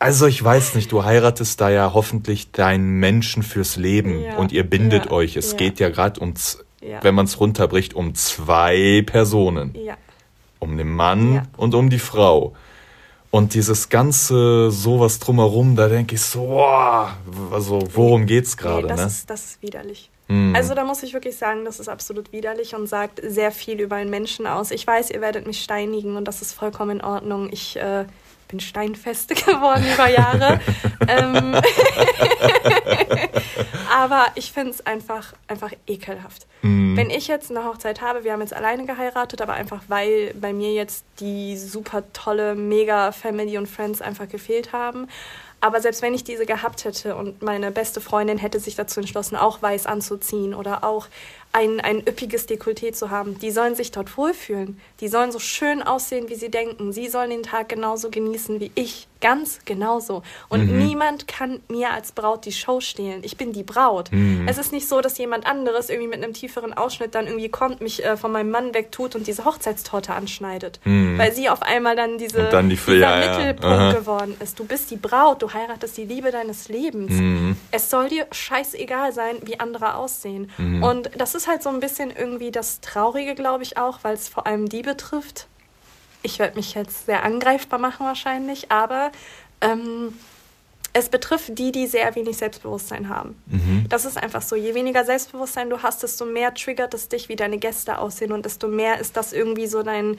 Also ich weiß nicht, du heiratest da ja hoffentlich deinen Menschen fürs Leben ja. und ihr bindet ja. euch. Es ja. geht ja gerade um, wenn man es runterbricht, um zwei Personen. Um den Mann und um die Frau. Und dieses ganze sowas drumherum, da denke ich so, boah, also worum geht's gerade? Nee, das, ne? ist, das ist widerlich. Mm. Also da muss ich wirklich sagen, das ist absolut widerlich und sagt sehr viel über einen Menschen aus. Ich weiß, ihr werdet mich steinigen und das ist vollkommen in Ordnung. Ich äh, bin steinfest geworden über Jahre. ähm, aber ich finde es einfach, einfach ekelhaft. Mm. Wenn ich jetzt eine Hochzeit habe, wir haben jetzt alleine geheiratet, aber einfach weil bei mir jetzt die super tolle, mega Family und Friends einfach gefehlt haben. Aber selbst wenn ich diese gehabt hätte und meine beste Freundin hätte sich dazu entschlossen, auch weiß anzuziehen oder auch ein, ein üppiges Dekolleté zu haben. Die sollen sich dort wohlfühlen. Die sollen so schön aussehen, wie sie denken. Sie sollen den Tag genauso genießen wie ich. Ganz genauso. Und mhm. niemand kann mir als Braut die Show stehlen. Ich bin die Braut. Mhm. Es ist nicht so, dass jemand anderes irgendwie mit einem tieferen Ausschnitt dann irgendwie kommt, mich äh, von meinem Mann wegtut und diese Hochzeitstorte anschneidet. Mhm. Weil sie auf einmal dann, diese, dann die, dieser ja, Mittelpunkt ja. geworden ist. Du bist die Braut, du heiratest die Liebe deines Lebens. Mhm. Es soll dir scheißegal sein, wie andere aussehen. Mhm. Und das ist ist halt so ein bisschen irgendwie das Traurige, glaube ich auch, weil es vor allem die betrifft. Ich werde mich jetzt sehr angreifbar machen wahrscheinlich, aber ähm, es betrifft die, die sehr wenig Selbstbewusstsein haben. Mhm. Das ist einfach so. Je weniger Selbstbewusstsein du hast, desto mehr triggert es dich, wie deine Gäste aussehen und desto mehr ist das irgendwie so dein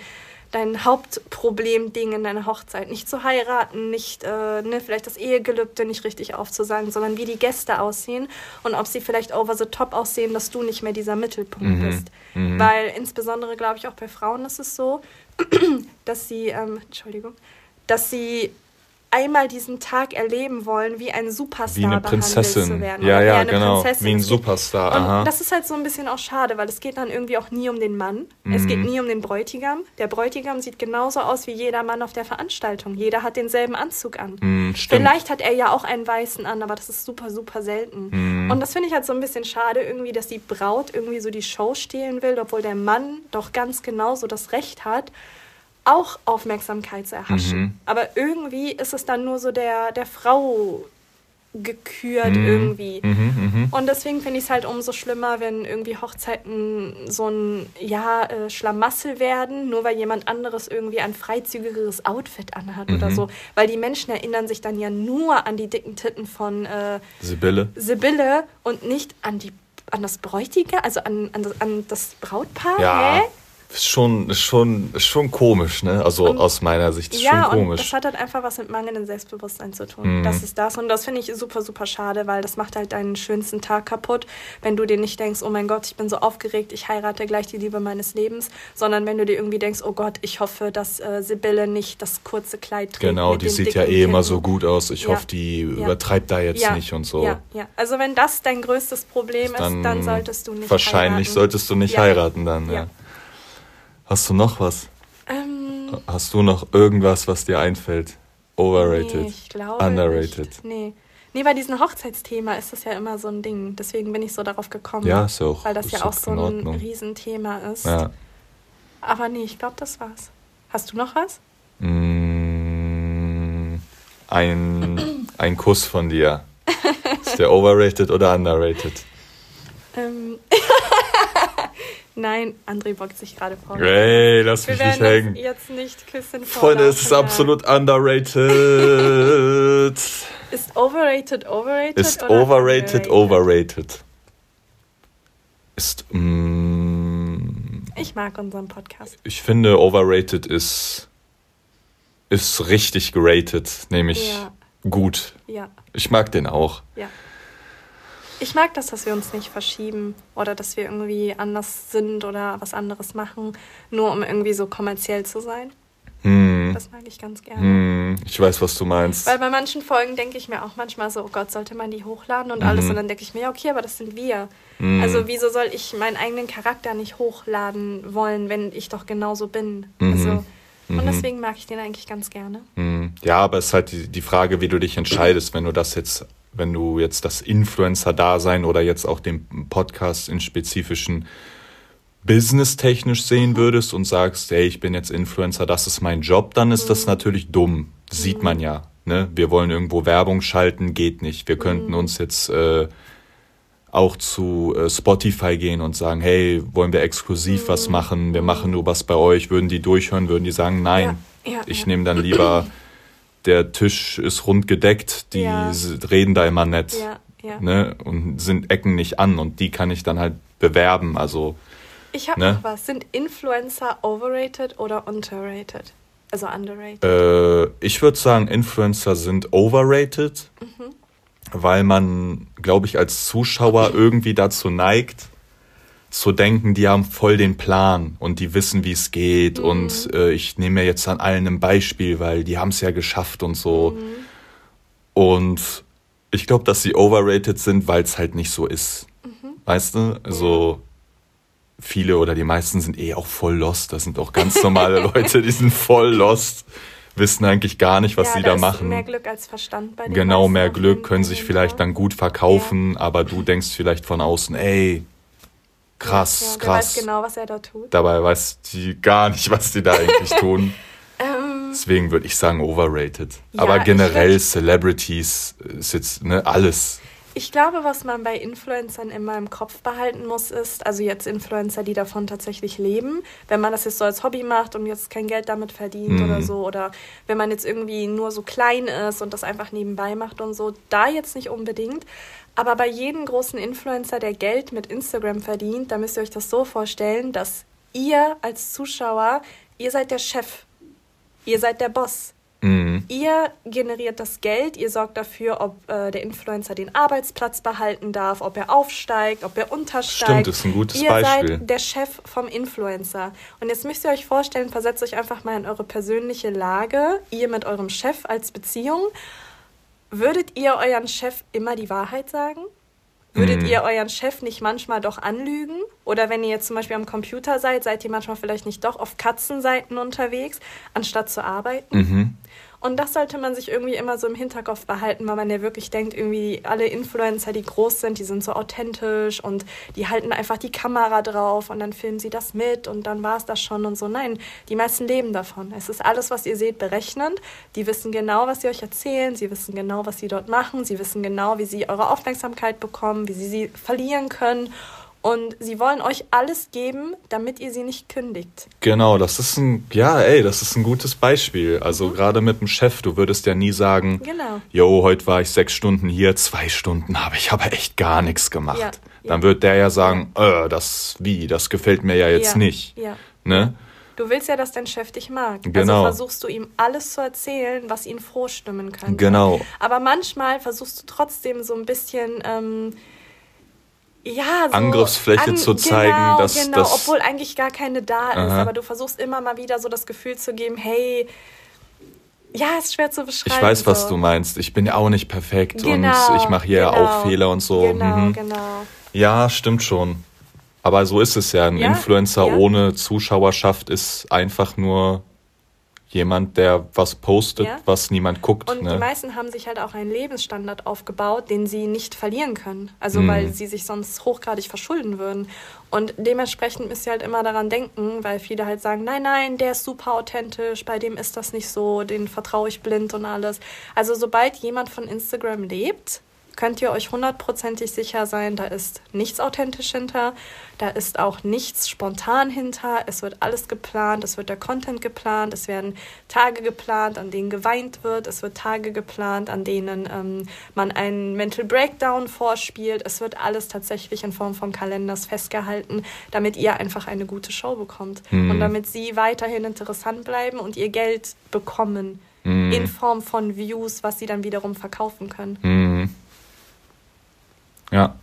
dein Hauptproblem-Ding in deiner Hochzeit. Nicht zu heiraten, nicht äh, ne, vielleicht das Ehegelübde nicht richtig aufzusagen, sondern wie die Gäste aussehen und ob sie vielleicht over the top aussehen, dass du nicht mehr dieser Mittelpunkt mhm. bist. Mhm. Weil insbesondere, glaube ich, auch bei Frauen ist es so, dass sie, ähm, Entschuldigung, dass sie einmal diesen Tag erleben wollen, wie ein Superstar wie eine Prinzessin. zu werden. Ja, ja, genau. Prinzessin. Wie ein Superstar. Und Aha. das ist halt so ein bisschen auch schade, weil es geht dann irgendwie auch nie um den Mann. Mhm. Es geht nie um den Bräutigam. Der Bräutigam sieht genauso aus wie jeder Mann auf der Veranstaltung. Jeder hat denselben Anzug an. Mhm, Vielleicht hat er ja auch einen weißen an, aber das ist super, super selten. Mhm. Und das finde ich halt so ein bisschen schade, irgendwie, dass die Braut irgendwie so die Show stehlen will, obwohl der Mann doch ganz genauso das Recht hat auch Aufmerksamkeit zu erhaschen. Mhm. Aber irgendwie ist es dann nur so der, der Frau gekürt mhm. irgendwie. Mhm, mhm. und deswegen finde ich es halt umso schlimmer, wenn irgendwie Hochzeiten so ein ja, äh, Schlamassel werden, nur weil jemand anderes irgendwie ein freizügigeres Outfit anhat oder mhm. so. Weil die Menschen erinnern sich dann ja nur an die dicken Titten von äh, Sibylle. Sibylle und nicht an die an das Bräutige, also an, an, das, an das Brautpaar. Ja. Hä? Schon, schon, schon komisch, ne? Also und, aus meiner Sicht ist ja, schon komisch. Und das hat halt einfach was mit mangelndem Selbstbewusstsein zu tun. Mhm. Das ist das. Und das finde ich super, super schade, weil das macht halt deinen schönsten Tag kaputt, wenn du dir nicht denkst, oh mein Gott, ich bin so aufgeregt, ich heirate gleich die Liebe meines Lebens, sondern wenn du dir irgendwie denkst, oh Gott, ich hoffe, dass äh, Sibylle nicht das kurze Kleid trägt. Genau, die sieht ja eh immer so gut aus. Ich ja. hoffe, die ja. übertreibt da jetzt ja. nicht und so. Ja, ja. Also wenn das dein größtes Problem ist, dann, dann solltest du nicht Wahrscheinlich heiraten. solltest du nicht heiraten dann, ja. Hast du noch was? Ähm, Hast du noch irgendwas, was dir einfällt? Overrated? Nee, ich glaube Underrated? Nicht. Nee. Nee, bei diesem Hochzeitsthema ist das ja immer so ein Ding. Deswegen bin ich so darauf gekommen. Ja, ist auch. Weil das ja auch so ein Riesenthema ist. Ja. Aber nee, ich glaube, das war's. Hast du noch was? Mm, ein, ein Kuss von dir. Ist der overrated oder underrated? Ähm. Nein, André bockt sich gerade vor. Hey, lass mich nicht hängen. jetzt nicht küssen Freunde, es ist absolut underrated. ist overrated overrated? Ist overrated overrated. Ist. Mm, ich mag unseren Podcast. Ich finde, overrated ist. Ist richtig geratet, nämlich ja. gut. Ja. Ich mag den auch. Ja. Ich mag das, dass wir uns nicht verschieben oder dass wir irgendwie anders sind oder was anderes machen, nur um irgendwie so kommerziell zu sein. Hm. Das mag ich ganz gerne. Hm. Ich weiß, was du meinst. Weil bei manchen Folgen denke ich mir auch manchmal so, oh Gott, sollte man die hochladen und mhm. alles. Und dann denke ich mir, ja, okay, aber das sind wir. Mhm. Also wieso soll ich meinen eigenen Charakter nicht hochladen wollen, wenn ich doch genauso bin? Mhm. Also, und mhm. deswegen mag ich den eigentlich ganz gerne. Mhm. Ja, aber es ist halt die, die Frage, wie du dich entscheidest, wenn du das jetzt wenn du jetzt das Influencer-Dasein oder jetzt auch den Podcast in spezifischen business-technisch sehen mhm. würdest und sagst, hey, ich bin jetzt Influencer, das ist mein Job, dann ist mhm. das natürlich dumm. Sieht man ja. Ne? Wir wollen irgendwo Werbung schalten, geht nicht. Wir könnten mhm. uns jetzt äh, auch zu äh, Spotify gehen und sagen, hey, wollen wir exklusiv was mhm. machen? Wir machen nur was bei euch. Würden die durchhören, würden die sagen, nein, ja, ja, ich ja. nehme dann lieber der Tisch ist rund gedeckt, die ja. reden da immer nett ja, ja. Ne? und sind Ecken nicht an und die kann ich dann halt bewerben. Also, ich habe ne? noch was. Sind Influencer overrated oder unterrated? Also underrated? Äh, ich würde sagen, Influencer sind overrated, mhm. weil man, glaube ich, als Zuschauer irgendwie dazu neigt, zu denken, die haben voll den Plan und die wissen, wie es geht mhm. und äh, ich nehme mir jetzt an allen ein Beispiel, weil die haben es ja geschafft und so. Mhm. Und ich glaube, dass sie overrated sind, weil es halt nicht so ist. Mhm. Weißt du? Also viele oder die meisten sind eh auch voll lost. Das sind auch ganz normale Leute, die sind voll lost wissen eigentlich gar nicht, was ja, sie da, da machen. Mehr Glück als Verstand bei denen. Genau, mehr Glück, können sich vielleicht dann gut verkaufen, ja. aber du denkst vielleicht von außen, ey, Krass, ja, krass. weiß genau, was er da tut. Dabei weiß die gar nicht, was die da eigentlich tun. Ähm, Deswegen würde ich sagen overrated. Ja, Aber generell Celebrities ist jetzt ne, alles. Ich glaube, was man bei Influencern immer im Kopf behalten muss, ist, also jetzt Influencer, die davon tatsächlich leben, wenn man das jetzt so als Hobby macht und jetzt kein Geld damit verdient mhm. oder so, oder wenn man jetzt irgendwie nur so klein ist und das einfach nebenbei macht und so, da jetzt nicht unbedingt. Aber bei jedem großen Influencer, der Geld mit Instagram verdient, da müsst ihr euch das so vorstellen, dass ihr als Zuschauer, ihr seid der Chef, ihr seid der Boss. Mhm. Ihr generiert das Geld, ihr sorgt dafür, ob äh, der Influencer den Arbeitsplatz behalten darf, ob er aufsteigt, ob er untersteigt. Stimmt, ist ein gutes ihr Beispiel. Ihr seid der Chef vom Influencer. Und jetzt müsst ihr euch vorstellen, versetzt euch einfach mal in eure persönliche Lage, ihr mit eurem Chef als Beziehung. Würdet ihr euren Chef immer die Wahrheit sagen? Würdet mhm. ihr euren Chef nicht manchmal doch anlügen? Oder wenn ihr jetzt zum Beispiel am Computer seid, seid ihr manchmal vielleicht nicht doch auf Katzenseiten unterwegs, anstatt zu arbeiten? Mhm. Und das sollte man sich irgendwie immer so im Hinterkopf behalten, weil man ja wirklich denkt, irgendwie alle Influencer, die groß sind, die sind so authentisch und die halten einfach die Kamera drauf und dann filmen sie das mit und dann war es das schon und so. Nein, die meisten leben davon. Es ist alles, was ihr seht, berechnend. Die wissen genau, was sie euch erzählen, sie wissen genau, was sie dort machen, sie wissen genau, wie sie eure Aufmerksamkeit bekommen, wie sie sie verlieren können. Und sie wollen euch alles geben, damit ihr sie nicht kündigt. Genau, das ist ein, ja, ey, das ist ein gutes Beispiel. Also mhm. gerade mit dem Chef, du würdest ja nie sagen, genau. yo, heute war ich sechs Stunden hier, zwei Stunden habe ich aber echt gar nichts gemacht. Ja, Dann wird der ja sagen, äh, das, wie, das gefällt mir ja jetzt ja, nicht. Ja. Ne? Du willst ja, dass dein Chef dich mag. Genau. Also versuchst du ihm alles zu erzählen, was ihn froh stimmen könnte. Genau. Aber manchmal versuchst du trotzdem so ein bisschen, ähm, ja, so Angriffsfläche an, zu zeigen, genau, dass genau, das- obwohl eigentlich gar keine da ist. Aha. Aber du versuchst immer mal wieder so das Gefühl zu geben, hey, ja, ist schwer zu beschreiben. Ich weiß, was so. du meinst. Ich bin ja auch nicht perfekt Genau, und ich mache hier genau. auch Fehler und so. Genau, Mhm. genau. Ja, stimmt schon. Aber so ist es ja. Ein Ja, Influencer ja. ohne Zuschauerschaft ist einfach nur jemand, der was postet, Ja. was niemand guckt. Und die ne? meisten haben sich halt auch einen Lebensstandard aufgebaut, den sie nicht verlieren können. Also Mhm. weil sie sich sonst hochgradig verschulden würden. Und dementsprechend müsst ihr halt immer daran denken, weil viele halt sagen, nein, nein, der ist super authentisch, bei dem ist das nicht so, den vertraue ich blind und alles. Also sobald jemand von Instagram lebt, könnt ihr euch hundertprozentig sicher sein, da ist nichts authentisch hinter, da ist auch nichts spontan hinter, es wird alles geplant, es wird der Content geplant, es werden Tage geplant, an denen geweint wird, es wird Tage geplant, an denen ähm, man einen Mental Breakdown vorspielt, es wird alles tatsächlich in Form von Kalenders festgehalten, damit ihr einfach eine gute Show bekommt Mhm. und damit sie weiterhin interessant bleiben und ihr Geld bekommen Mhm. in Form von Views, was sie dann wiederum verkaufen können. Mhm. Ja.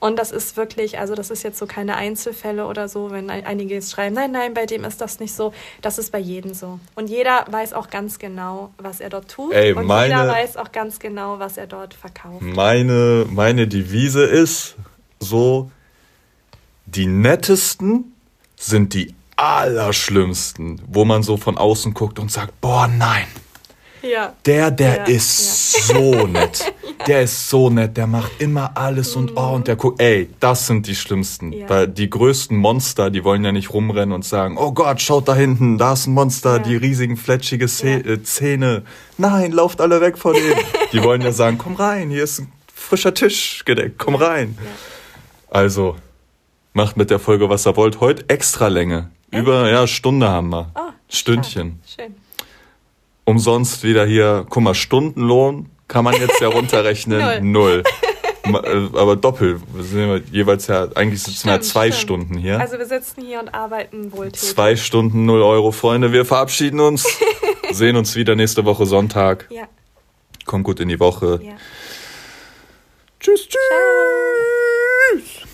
Und das ist wirklich, also das ist jetzt so keine Einzelfälle oder so, wenn ein- einige jetzt schreiben, nein, nein, bei dem ist das nicht so. Das ist bei jedem so. Und jeder weiß auch ganz genau, was er dort tut. Ey, und meine- jeder weiß auch ganz genau, was er dort verkauft. Meine, meine Devise ist so, die nettesten sind die allerschlimmsten, wo man so von außen guckt und sagt, boah, nein, Ja. der, der Ja, ist so nett. Der ist so nett, der macht immer alles und oh, und der guckt, ey, das sind die schlimmsten. Ja. Weil die größten Monster, die wollen ja nicht rumrennen und sagen, oh Gott, schaut da hinten, da ist ein Monster, Ja. die riesigen fletschige Ja. äh, Zähne. Nein, lauft alle weg von dem. die wollen ja sagen, komm rein, hier ist ein frischer Tisch gedeckt, komm rein. Ja. Also, macht mit der Folge, was ihr wollt. Heute extra Länge. Über, ja, Stunde haben wir. Oh, Stündchen. stark. Schön. Umsonst wieder hier, guck mal, Stundenlohn kann man jetzt ja runterrechnen. Null. Ma- äh, Aber doppelt. Wir sind ja jeweils ja, eigentlich sitzen wir ja zwei stimmt. Stunden hier. Also wir sitzen hier und arbeiten wohltätig. Zwei Stunden, null Euro, Freunde. Wir verabschieden uns. Sehen uns wieder nächste Woche Sonntag. Ja. Kommt gut in die Woche. ja. Tschüss, tschüss. Ciao.